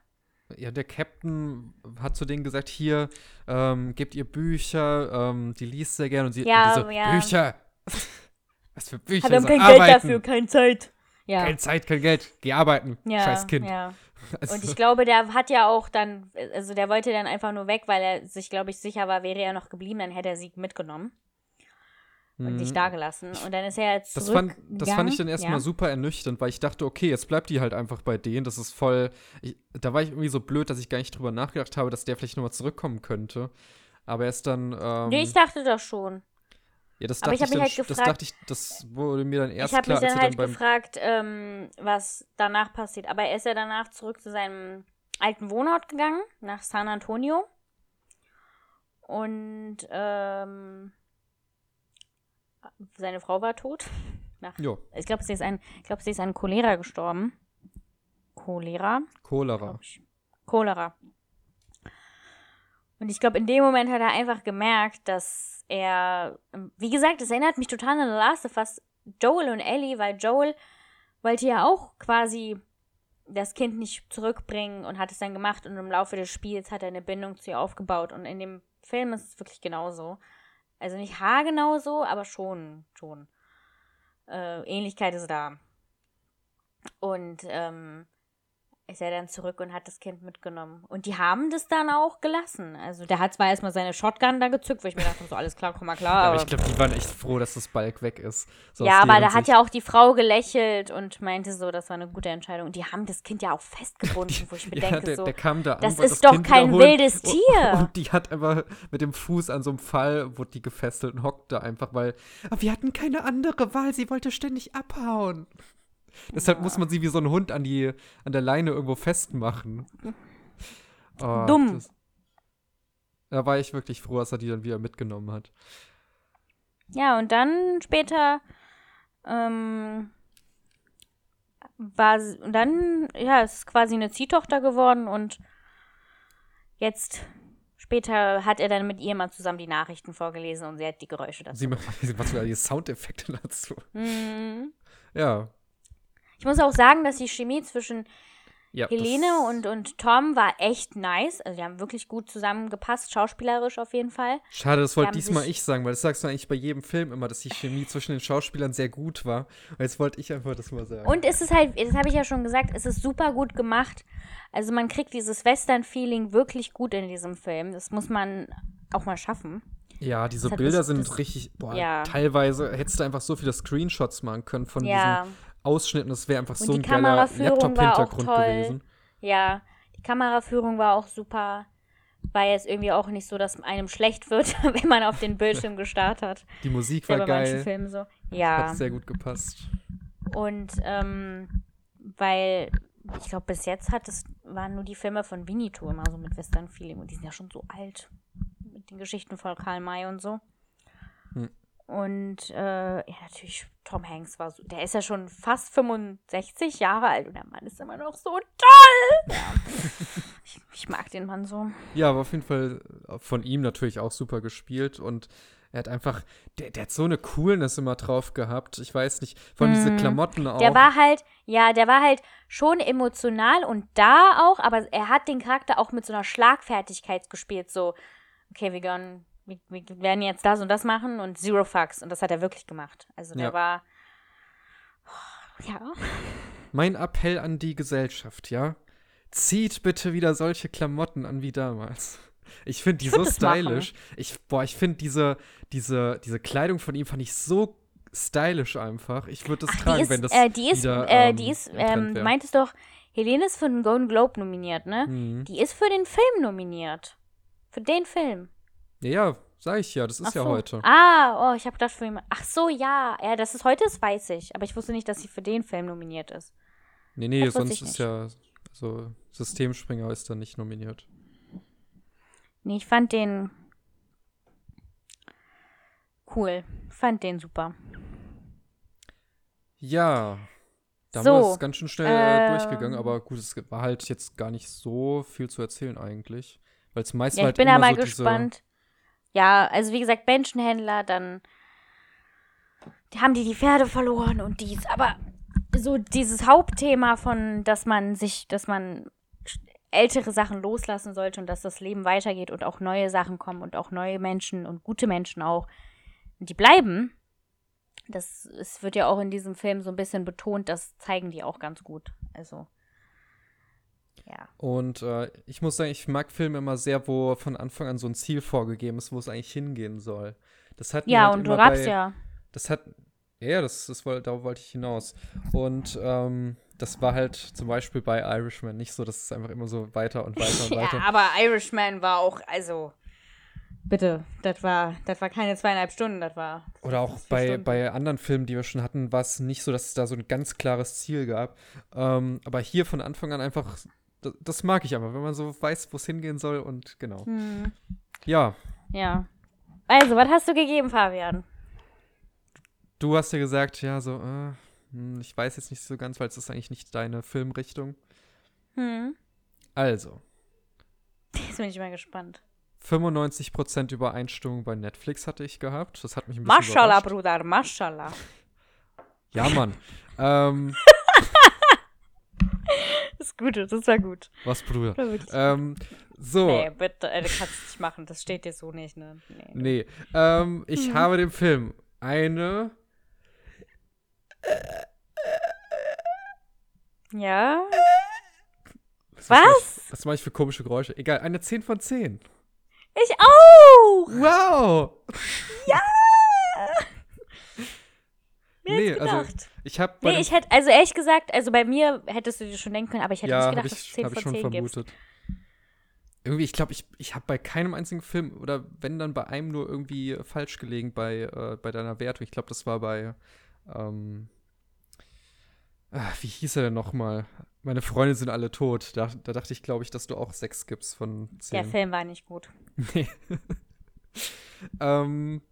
ja, der Captain hat zu denen gesagt, hier, ähm, gebt ihr Bücher, ähm, die liest sehr gern und sie Ja, und die so, ja. Bücher. Was für Bücher? hat dann So, kein arbeiten. Geld dafür, keine Zeit. Ja, Keine Zeit, kein Geld. Geh arbeiten. ja, Scheiß Kind. ja. Also, Und ich glaube, der hat ja auch dann, also der wollte dann einfach nur weg, weil er sich, glaube ich, sicher war, wäre er noch geblieben, dann hätte er sie mitgenommen und dich da gelassen. Und dann ist er jetzt Das fand, das fand ich dann erstmal ja. super ernüchternd, weil ich dachte, okay, jetzt bleibt die halt einfach bei denen. Das ist voll. Ich, da war ich irgendwie so blöd, dass ich gar nicht drüber nachgedacht habe, dass der vielleicht nochmal zurückkommen könnte. Aber er ist dann. Ähm, Nee, ich dachte das schon. Ja, das aber dachte ich hab dann, mich halt sch- das gefragt- dachte ich, das wurde mir dann erst ich habe klar, mich als dann er halt dann gefragt, ähm, was danach passiert. Aber er ist ja danach zurück zu seinem alten Wohnort gegangen, nach San Antonio. Und ähm, seine Frau war tot. Nach, Jo, ich glaube, sie ist an, ich glaube, sie ist an Cholera gestorben. Cholera? Cholera. ich. Cholera. Und ich glaube, in dem Moment hat er einfach gemerkt, dass er, wie gesagt, das erinnert mich total an The Last of Us, Joel und Ellie, weil Joel wollte ja auch quasi das Kind nicht zurückbringen und hat es dann gemacht und im Laufe des Spiels hat er eine Bindung zu ihr aufgebaut und in dem Film ist es wirklich genauso. Also nicht haargenau so, aber schon, schon. Äh, Ähnlichkeit ist da. Und ähm, ist er dann zurück und hat das Kind mitgenommen. Und die haben das dann auch gelassen. Also der hat zwar erstmal seine Shotgun da gezückt, wo ich mir dachte, so alles klar, komm mal klar. Aber aber ich glaube, die waren echt froh, dass das Balk weg ist. So ja, aber da hat ja auch die Frau gelächelt und meinte so, das war eine gute Entscheidung. Und die haben das Kind ja auch festgebunden, wo ich mir Ja, denke, der, so, der kam da an, das ist doch Kind kein wildes und- Tier. Und die hat einfach mit dem Fuß an so einem Fall, wurde die gefesselt und hockt da einfach, weil aber wir hatten keine andere Wahl, sie wollte ständig abhauen. Deshalb muss man sie wie so ein Hund an, die, an der Leine irgendwo festmachen. Oh, Dumm. das- Da war ich wirklich froh, dass er die dann wieder mitgenommen hat. Ja, und dann später ähm, war sie- und dann, ja, es ist quasi eine Ziehtochter geworden und jetzt später hat er dann mit ihr mal zusammen die Nachrichten vorgelesen und sie hat die Geräusche dazu. Sie macht macht sogar die Soundeffekte dazu. Mhm. Ja. Ich muss auch sagen, dass die Chemie zwischen ja Helene und, und Tom war echt nice. Also die haben wirklich gut zusammengepasst, schauspielerisch auf jeden Fall. Schade, das wollte diesmal ich sagen, weil das sagst du eigentlich bei jedem Film immer, dass die Chemie zwischen den Schauspielern sehr gut war. Und jetzt wollte ich einfach das mal sagen. Und es ist halt, das habe ich ja schon gesagt, es ist super gut gemacht. Also man kriegt dieses Western-Feeling wirklich gut in diesem Film. Das muss man auch mal schaffen. Ja, diese Bilder das- sind das- richtig, boah, ja. teilweise hättest du einfach so viele Screenshots machen können von Ja, diesen Ausschnitten. Das wäre einfach Und so ein geiler Kameraführung war auch Laptop-Hintergrund toll. gewesen. ja. Die Kameraführung war auch super. War jetzt irgendwie auch nicht so, dass einem schlecht wird, wenn man auf den Bildschirm gestarrt hat. Die Musik ja war bei manchen geil, Filmen so. Ja. hat sehr gut gepasst. Und ähm, weil ich glaube, bis jetzt hat es, waren nur die Filme von Winnetou immer so mit Western-Feeling und die sind ja schon so alt. Mit den Geschichten von Karl May und so. Hm. Und äh, ja, natürlich, Tom Hanks war so, der ist ja schon fast 65 Jahre alt und der Mann ist immer noch so toll. Ja. ich, ich mag den Mann so. Ja, aber auf jeden Fall von ihm natürlich auch super gespielt und Er hat einfach, der, der hat so eine Coolness immer drauf gehabt. Ich weiß nicht, von diese Mhm. Klamotten auch. Der war halt, ja, der war halt schon emotional und da auch, aber er hat den Charakter auch mit so einer Schlagfertigkeit gespielt. So, okay, wir, gehen, wir, wir werden jetzt das und das machen und Zero Fucks. Und das hat er wirklich gemacht. Also der Ja. war. Ja. Mein Appell an die Gesellschaft, ja? Zieht bitte wieder solche Klamotten an wie damals. Ich finde die Ich so machen. stylisch. Ich, boah, ich finde diese, diese, diese Kleidung von ihm fand ich so stylisch einfach. Ich würde das Ach, tragen, ist, wenn das äh, die ist, wieder, äh, ähm, die ist, ähm, meintest doch, Helene ist für den Golden Globe nominiert, ne? Mhm. Die ist für den Film nominiert. Für den Film. Ja, ja, sag ich ja, das ist Ach ja so. heute. Ah, oh, ich habe gedacht für jemand. Ach so, ja. Ja, dass es heute ist, weiß ich. Aber ich wusste nicht, dass sie für den Film nominiert ist. Nee, nee, Das sonst ich ist ja so Systemspringer ist dann nicht nominiert. Nee, ich fand den cool. Fand den super. Ja. Da So, haben wir es ganz schön schnell äh, ähm, durchgegangen, aber gut, es war halt jetzt gar nicht so viel zu erzählen eigentlich. Weil es meist Ja, ich halt bin immer mal so diese, gespannt. Ja, also wie gesagt, Menschenhändler, dann haben die die Pferde verloren und dies. Aber so dieses Hauptthema von, dass man sich, dass man ältere Sachen loslassen sollte und dass das Leben weitergeht und auch neue Sachen kommen und auch neue Menschen und gute Menschen auch, die bleiben. Das es wird ja auch in diesem Film so ein bisschen betont, das zeigen die auch ganz gut. Also ja. Und äh, ich muss sagen, ich mag Filme immer sehr, wo von Anfang an so ein Ziel vorgegeben ist, wo es eigentlich hingehen soll. Das hat Ja, halt und du rappst bei, ja. Das hat, ja, das, das woll- darauf wollte ich hinaus. Und ähm, das war halt zum Beispiel bei Irishman nicht so, dass es einfach immer so weiter und weiter und weiter. Ja, aber Irishman war auch, also. Bitte, das war, das war keine zweieinhalb Stunden, das war. Oder auch bei, Stunden. bei anderen Filmen, die wir schon hatten, war es nicht so, dass es da so ein ganz klares Ziel gab. Ähm, aber hier von Anfang an einfach, das, das mag ich einfach, wenn man so weiß, wo es hingehen soll und genau. Hm, Ja, ja. Also, was hast du gegeben, Fabian? du hast ja gesagt, ja, so, äh, hm, ich weiß jetzt nicht so ganz, weil es ist eigentlich nicht deine Filmrichtung. Hm. Also, Jetzt bin ich mal gespannt. 95% Übereinstimmung bei Netflix hatte ich gehabt. Das hat mich ein bisschen Maschallah. Bruder, Maschallah. Ja, Mann. ähm, Das ist gut, das war gut. was, Bruder? Ähm, so. Nee, bitte, äh, du kannst es nicht machen, das steht dir so nicht, ne? Nee. Nee. Ähm, ich Mhm. habe dem Film eine. Ja? Was? Was mache ich für komische Geräusche? Egal, eine 10 von 10. Ich auch! Wow! Ja! Wer Nee, also, gedacht? Ich habe nee, ich hätte, also ehrlich gesagt, also bei mir hättest du dir schon denken können, aber ich hätte ja, nicht gedacht, dass ich, 10 hab ich von schon 10 gibst. vermutet. Irgendwie, ich glaube, ich, ich habe bei keinem einzigen Film oder wenn dann bei einem nur irgendwie falsch gelegen bei, äh, bei deiner Wertung. Ich glaube, das war bei ähm, ah, wie hieß er denn nochmal? Meine Freunde sind alle tot. Da, da dachte ich, glaube ich, dass du auch sechs gibst von Der zehn. Film war nicht gut. Nee. ähm,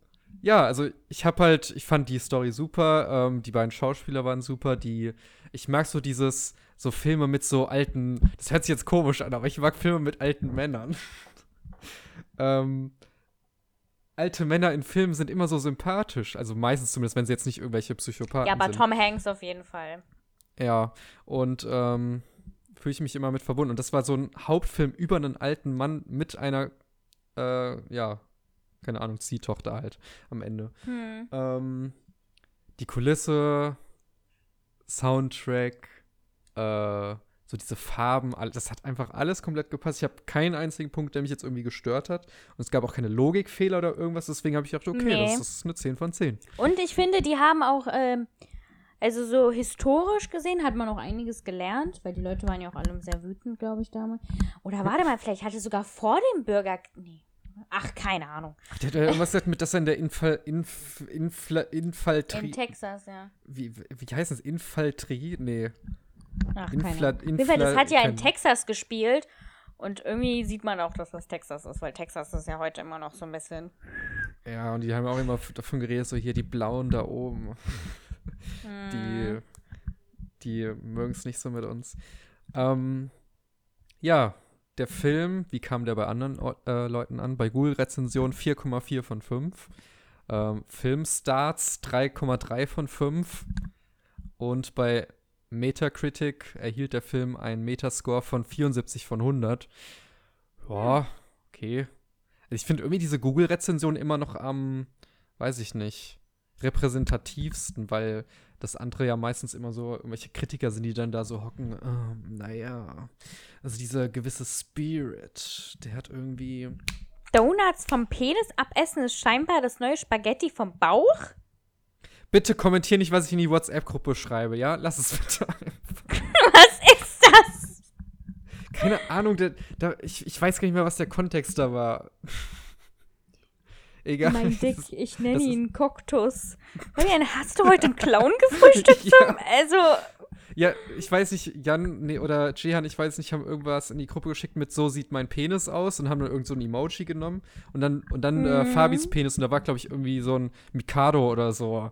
ja, also ich habe halt, ich fand die Story super, ähm, die beiden Schauspieler waren super, die, ich mag so dieses, so Filme mit so alten, das hört sich jetzt komisch an, aber ich mag Filme mit alten Männern. ähm, alte Männer in Filmen sind immer so sympathisch, also meistens zumindest, wenn sie jetzt nicht irgendwelche Psychopathen Ja, aber sind. Tom Hanks auf jeden Fall. Ja, und ähm, fühle ich mich immer mit verbunden. Und das war so ein Hauptfilm über einen alten Mann mit einer, äh, ja, keine Ahnung, Ziehtochter halt am Ende. Hm. Ähm, die Kulisse, Soundtrack, äh, so diese Farben, das hat einfach alles komplett gepasst. Ich habe keinen einzigen Punkt, der mich jetzt irgendwie gestört hat. Und es gab auch keine Logikfehler oder irgendwas. Deswegen habe ich gedacht, okay, Nee. das ist eine 10 von 10. Und ich finde, die haben auch, ähm, also so historisch gesehen hat man auch einiges gelernt, weil die Leute waren ja auch alle sehr wütend, glaube ich, damals. Oder warte mal, vielleicht hatte sogar vor dem Bürger. Nee. Ach, keine Ahnung. Ach, der hat irgendwas gesagt mit, dass er in der Infal, Inf, Infla, Infaltri... In Texas, ja. wie, wie heißt das? Infaltrie? Nee. Ach, Infla- keine Infla- Fall, das hat ja in Texas gespielt. Und irgendwie sieht man auch, dass das Texas ist, weil Texas ist ja heute immer noch so ein bisschen. Ja, und die haben auch immer davon geredet, so hier die Blauen da oben. Hm. Die, die mögen es nicht so mit uns. Ähm, ja, der Film, wie kam der bei anderen äh, Leuten an? Bei Google-Rezension 4,4 von 5. Ähm, Filmstarts 3,3 von 5. Und bei Metacritic erhielt der Film einen Metascore von 74 von 100. Ja, okay. Ich finde irgendwie diese Google-Rezension immer noch am, weiß ich nicht, repräsentativsten, weil das andere ja meistens immer so irgendwelche Kritiker sind, die dann da so hocken. Oh, naja, also dieser gewisse Spirit, der hat irgendwie. Donuts vom Penis abessen ist scheinbar das neue Spaghetti vom Bauch? Bitte kommentier nicht, was ich in die WhatsApp-Gruppe schreibe, ja? Lass es bitte einfach. Was ist das? Keine Ahnung, da, da, ich, ich weiß gar nicht mehr, was der Kontext da war. Egal. Mein Dick, ich nenne ihn Koktus. Fabian, hast du heute einen Clown gefrühstückt? ja. Also. Ja, ich weiß nicht, Jan nee, oder Jehan, ich weiß nicht, haben irgendwas in die Gruppe geschickt mit so sieht mein Penis aus und haben dann irgend so ein Emoji genommen und dann und dann mhm. äh, Fabis Penis und da war glaube ich irgendwie so ein Mikado oder so.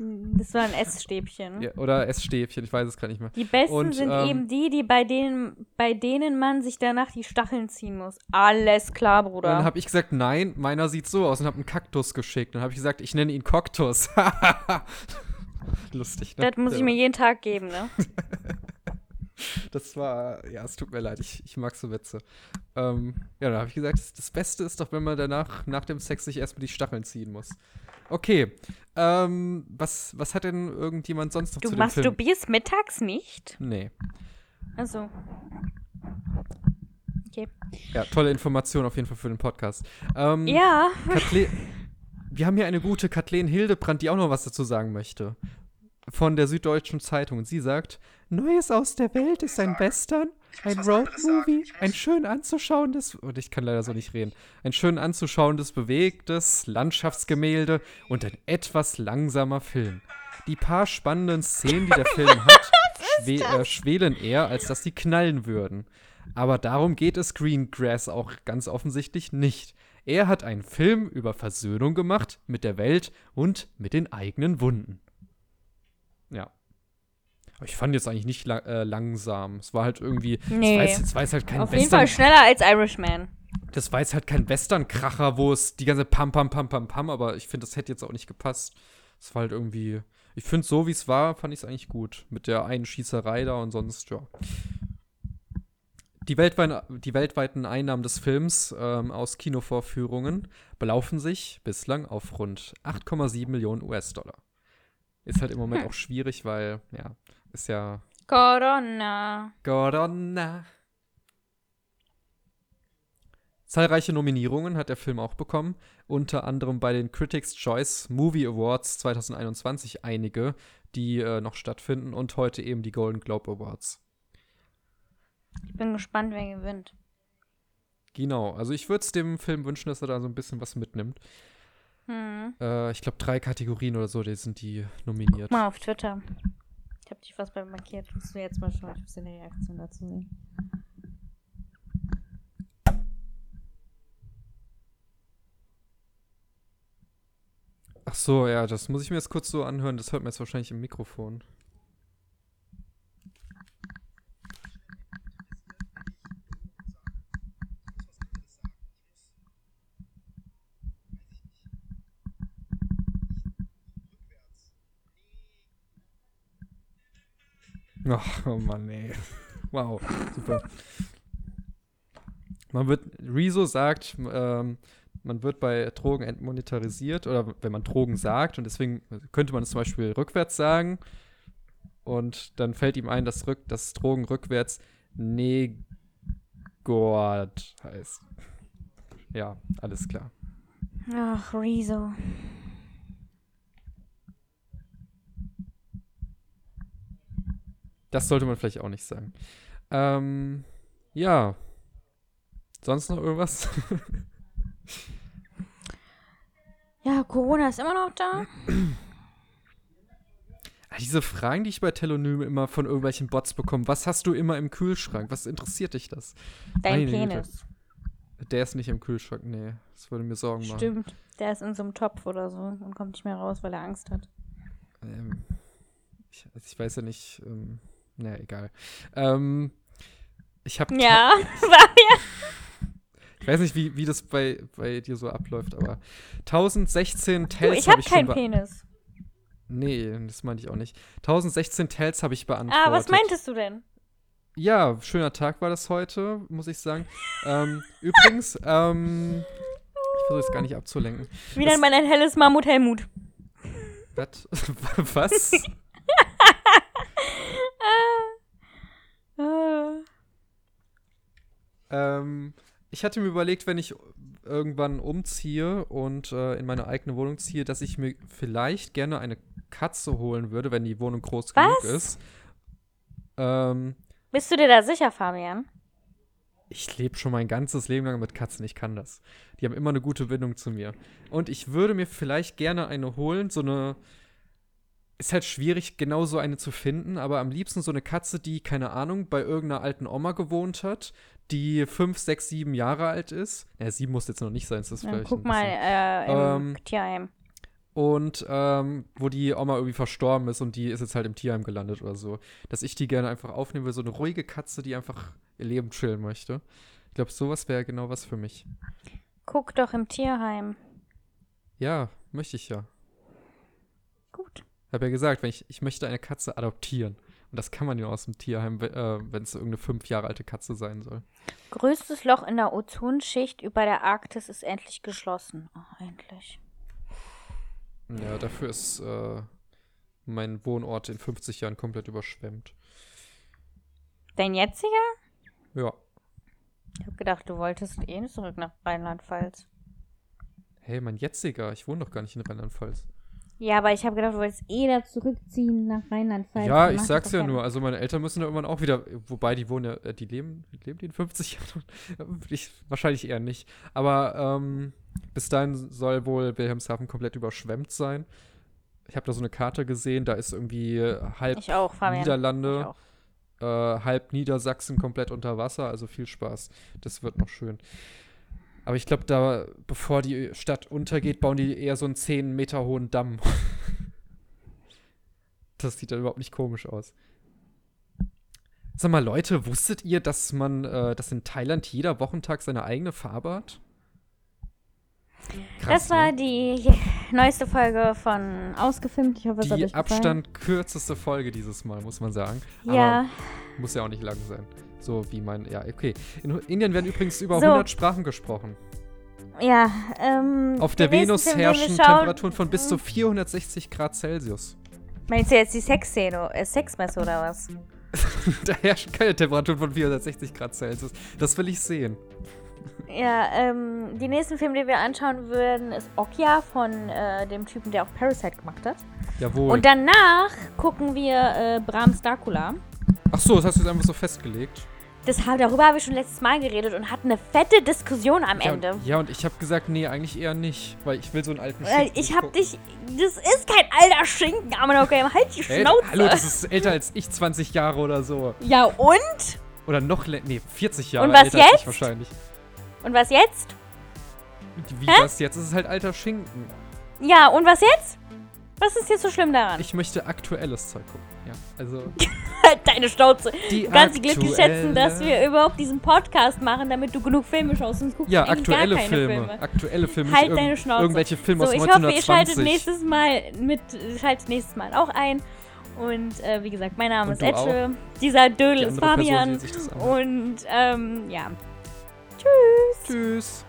Das war ein Essstäbchen. Ja, oder Essstäbchen, ich weiß es gar nicht mehr. Die besten und, sind ähm, eben die, die bei denen, bei denen man sich danach die Stacheln ziehen muss. Alles klar, Bruder. dann habe ich gesagt, nein, meiner sieht so aus und habe einen Kaktus geschickt. Dann habe ich gesagt, ich nenne ihn Koktus. Lustig, ne? Das muss ich mir jeden Tag geben, ne? das war, ja, es tut mir leid, ich, ich mag so Witze. Ähm, ja, dann habe ich gesagt, das, das Beste ist doch, wenn man danach, nach dem Sex sich erstmal die Stacheln ziehen muss. Okay. Ähm, was, was hat denn irgendjemand sonst noch du zu dem Film? Du masturbierst mittags nicht? Nee. Also. Okay. Ja, tolle Information auf jeden Fall für den Podcast. Ähm, ja. Kathleen, wir haben hier eine gute Kathleen Hildebrand, die auch noch was dazu sagen möchte. Von der Süddeutschen Zeitung. Und sie sagt: Neues aus der Welt ist ein Western ein Roadmovie, ein schön anzuschauendes, und ich kann leider so nicht reden, ein schön anzuschauendes, bewegtes Landschaftsgemälde und ein etwas langsamer Film. Die paar spannenden Szenen, die der Film hat, schwe äh, schwelen eher, als dass sie knallen würden. Aber darum geht es Greengrass auch ganz offensichtlich nicht. Er hat einen Film über Versöhnung gemacht mit der Welt und mit den eigenen Wunden. Ja. Ich fand jetzt eigentlich nicht la äh, langsam. Es war halt irgendwie. Nee. Es war, jetzt, halt kein Auf Western jeden Fall schneller als Irishman. Das war jetzt halt kein Western-Kracher, wo es die ganze Pam, Pam, Pam, Pam, Pam, aber ich finde, das hätte jetzt auch nicht gepasst. Es war halt irgendwie. Ich finde, so wie es war, fand ich es eigentlich gut. Mit der einen Schießerei da und sonst, ja. Die, weltweit, die weltweiten Einnahmen des Films ähm, aus Kinovorführungen belaufen sich bislang auf rund 8,7 Millionen US-Dollar. Ist halt im Moment hm. auch schwierig, weil, ja, ist ja. Corona. Corona. Zahlreiche Nominierungen hat der Film auch bekommen, unter anderem bei den Critics' Choice Movie Awards 2021 einige, die äh, noch stattfinden und heute eben die Golden Globe Awards. Ich bin gespannt, wer gewinnt. Genau, also ich würde es dem Film wünschen, dass er da so ein bisschen was mitnimmt. Hm. Äh, ich glaube, drei Kategorien oder so, die sind die nominiert. Guck mal auf Twitter. Ich habe dich fast bei markiert. Musst du jetzt mal schauen. Ich muss eine Reaktion dazu sehen. Ach so, ja, das muss ich mir jetzt kurz so anhören. Das hört man jetzt wahrscheinlich im Mikrofon. Ach, oh Mann, ey. Wow, super. Man wird, Rezo sagt, ähm, man wird bei Drogen entmonetarisiert oder wenn man Drogen sagt und deswegen könnte man es zum Beispiel rückwärts sagen und dann fällt ihm ein, dass, rück, dass Drogen rückwärts Negord heißt. Ja, alles klar. Ach, Rezo. Das sollte man vielleicht auch nicht sagen. Ähm, ja. Sonst noch irgendwas? ja, Corona ist immer noch da. Ah, diese Fragen, die ich bei Telonym immer von irgendwelchen Bots bekomme, was hast du immer im Kühlschrank? Was interessiert dich das? Dein Meine Penis. Güte. Der ist nicht im Kühlschrank, nee. Das würde mir Sorgen machen. Stimmt, der ist in so einem Topf oder so und kommt nicht mehr raus, weil er Angst hat. Ähm, ich, ich weiß ja nicht, ähm, na, egal. Ähm, ich habe. Ja, war ja. weiß nicht, wie, wie das bei, bei dir so abläuft, aber 1016 Du, Tells ich habe ich keinen Penis. Nee, das meinte ich auch nicht. 1016 Tells habe ich beantwortet. Ah, was meintest du denn? Ja, schöner Tag war das heute, muss ich sagen. ähm, übrigens, ähm, ich versuche es gar nicht abzulenken. Wie nennt man ein helles Mammut Helmut? Was? Was? Ah. ähm, ich hatte mir überlegt, wenn ich irgendwann umziehe und äh, in meine eigene Wohnung ziehe, dass ich mir vielleicht gerne eine Katze holen würde, wenn die Wohnung groß genug Was? ist. Ähm, Bist du dir da sicher, Fabian? ich lebe schon mein ganzes Leben lang mit Katzen, ich kann das. Die haben immer eine gute Bindung zu mir. Und ich würde mir vielleicht gerne eine holen, so eine. Ist halt schwierig, genau so eine zu finden, aber am liebsten so eine Katze, die, keine Ahnung, bei irgendeiner alten Oma gewohnt hat, die fünf, sechs, sieben Jahre alt ist. Ja, sieben muss jetzt noch nicht sein, ist das Ja, vielleicht. guck mal äh, im Ähm, Tierheim. und ähm, wo die Oma irgendwie verstorben ist und die ist jetzt halt im Tierheim gelandet oder so. Dass ich die gerne einfach aufnehmen will, so eine ruhige Katze, die einfach ihr Leben chillen möchte. Ich glaube, sowas wäre genau was für mich. Guck doch im Tierheim. Ja, möchte ich ja. Habe ja gesagt, wenn ich, ich möchte eine Katze adoptieren. Und das kann man ja aus dem Tierheim, äh, wenn es irgendeine fünf Jahre alte Katze sein soll. Größtes Loch in der Ozonschicht über der Arktis ist endlich geschlossen. Ach, endlich. Ja, dafür ist äh, mein Wohnort in 50 Jahren komplett überschwemmt. Dein jetziger? Ja. Ich hab gedacht, du wolltest eh zurück nach Rheinland-Pfalz. Hey, mein jetziger, ich wohne doch gar nicht in Rheinland-Pfalz. Ja, aber ich habe gedacht, du wolltest eh da zurückziehen nach Rheinland-Pfalz. Ja, ich sag's ja nur. Also meine Eltern müssen da irgendwann auch wieder, wobei die wohnen ja, äh, die leben, leben die in 50 Jahren? ich, wahrscheinlich eher nicht. Aber ähm, bis dahin soll wohl Wilhelmshaven komplett überschwemmt sein. Ich habe da so eine Karte gesehen, da ist irgendwie äh, halb auch, Niederlande, äh, halb Niedersachsen komplett unter Wasser, also viel Spaß. Das wird noch schön. Aber ich glaube, da, bevor die Stadt untergeht, bauen die eher so einen 10 Meter hohen Damm. das sieht dann überhaupt nicht komisch aus. Sag mal, Leute, wusstet ihr, dass man, äh, dass in Thailand jeder Wochentag seine eigene Farbe hat? Das war ne? die neueste Folge von Ausgefilmt. Ich hoffe, es hat die euch gefallen. Abstand kürzeste Folge dieses Mal, muss man sagen. Ja, Aber muss ja auch nicht lang sein. So wie mein, ja, okay. In Indien werden übrigens über So. 100 Sprachen gesprochen. ja. Ähm, Auf der Venus herrschen Temperaturen von bis zu 460 Grad Celsius. Meinst du jetzt die Sexszene, äh, Sexmesse oder was? da herrschen keine Temperaturen von 460 Grad Celsius. Das will ich sehen. Ja, ähm, die nächsten Filme, die wir anschauen würden, ist Okja von äh, dem Typen, der auch Parasite gemacht hat. Jawohl. Und danach gucken wir äh, Brahms Dracula. Ach so, das hast du jetzt einfach so festgelegt. Das, darüber habe ich schon letztes Mal geredet und hatten eine fette Diskussion am Ja, Ende. und, ja, und ich habe gesagt, nee, eigentlich eher nicht, weil ich will so einen alten Weil Schinken ich hab gucken. dich. Das ist kein alter Schinken, aber okay, halt die Schnauze. hallo, das ist älter als ich, 20 Jahre oder so. ja, und? Oder noch länger, nee, 40 Jahre Und was älter als jetzt? ich wahrscheinlich. Und was jetzt? Wie Hä? was jetzt? Es ist halt alter Schinken. Ja, und was jetzt? Was ist jetzt so schlimm daran? Ich möchte aktuelles Zeug gucken. Ja, also Halt deine Schnauze. die Du kannst dich glücklich schätzen, dass aktuelle- wir überhaupt diesen Podcast machen, damit du genug Filme schaust. Sonst guckst Ja, du eigentlich gar aktuelle keine Filme. Filme. Aktuelle Filme. Halt deine Schnauze. Irgendwelche Filme So, aus ich hoffe, ihr 1920. schaltet nächstes Mal mit, schaltet nächstes Mal auch ein. Und äh, wie gesagt, mein Name Und ist Etche. Dieser Dödel Die ist Person, Fabian. anhört. Und ähm, ja. Tschüss. Tschüss.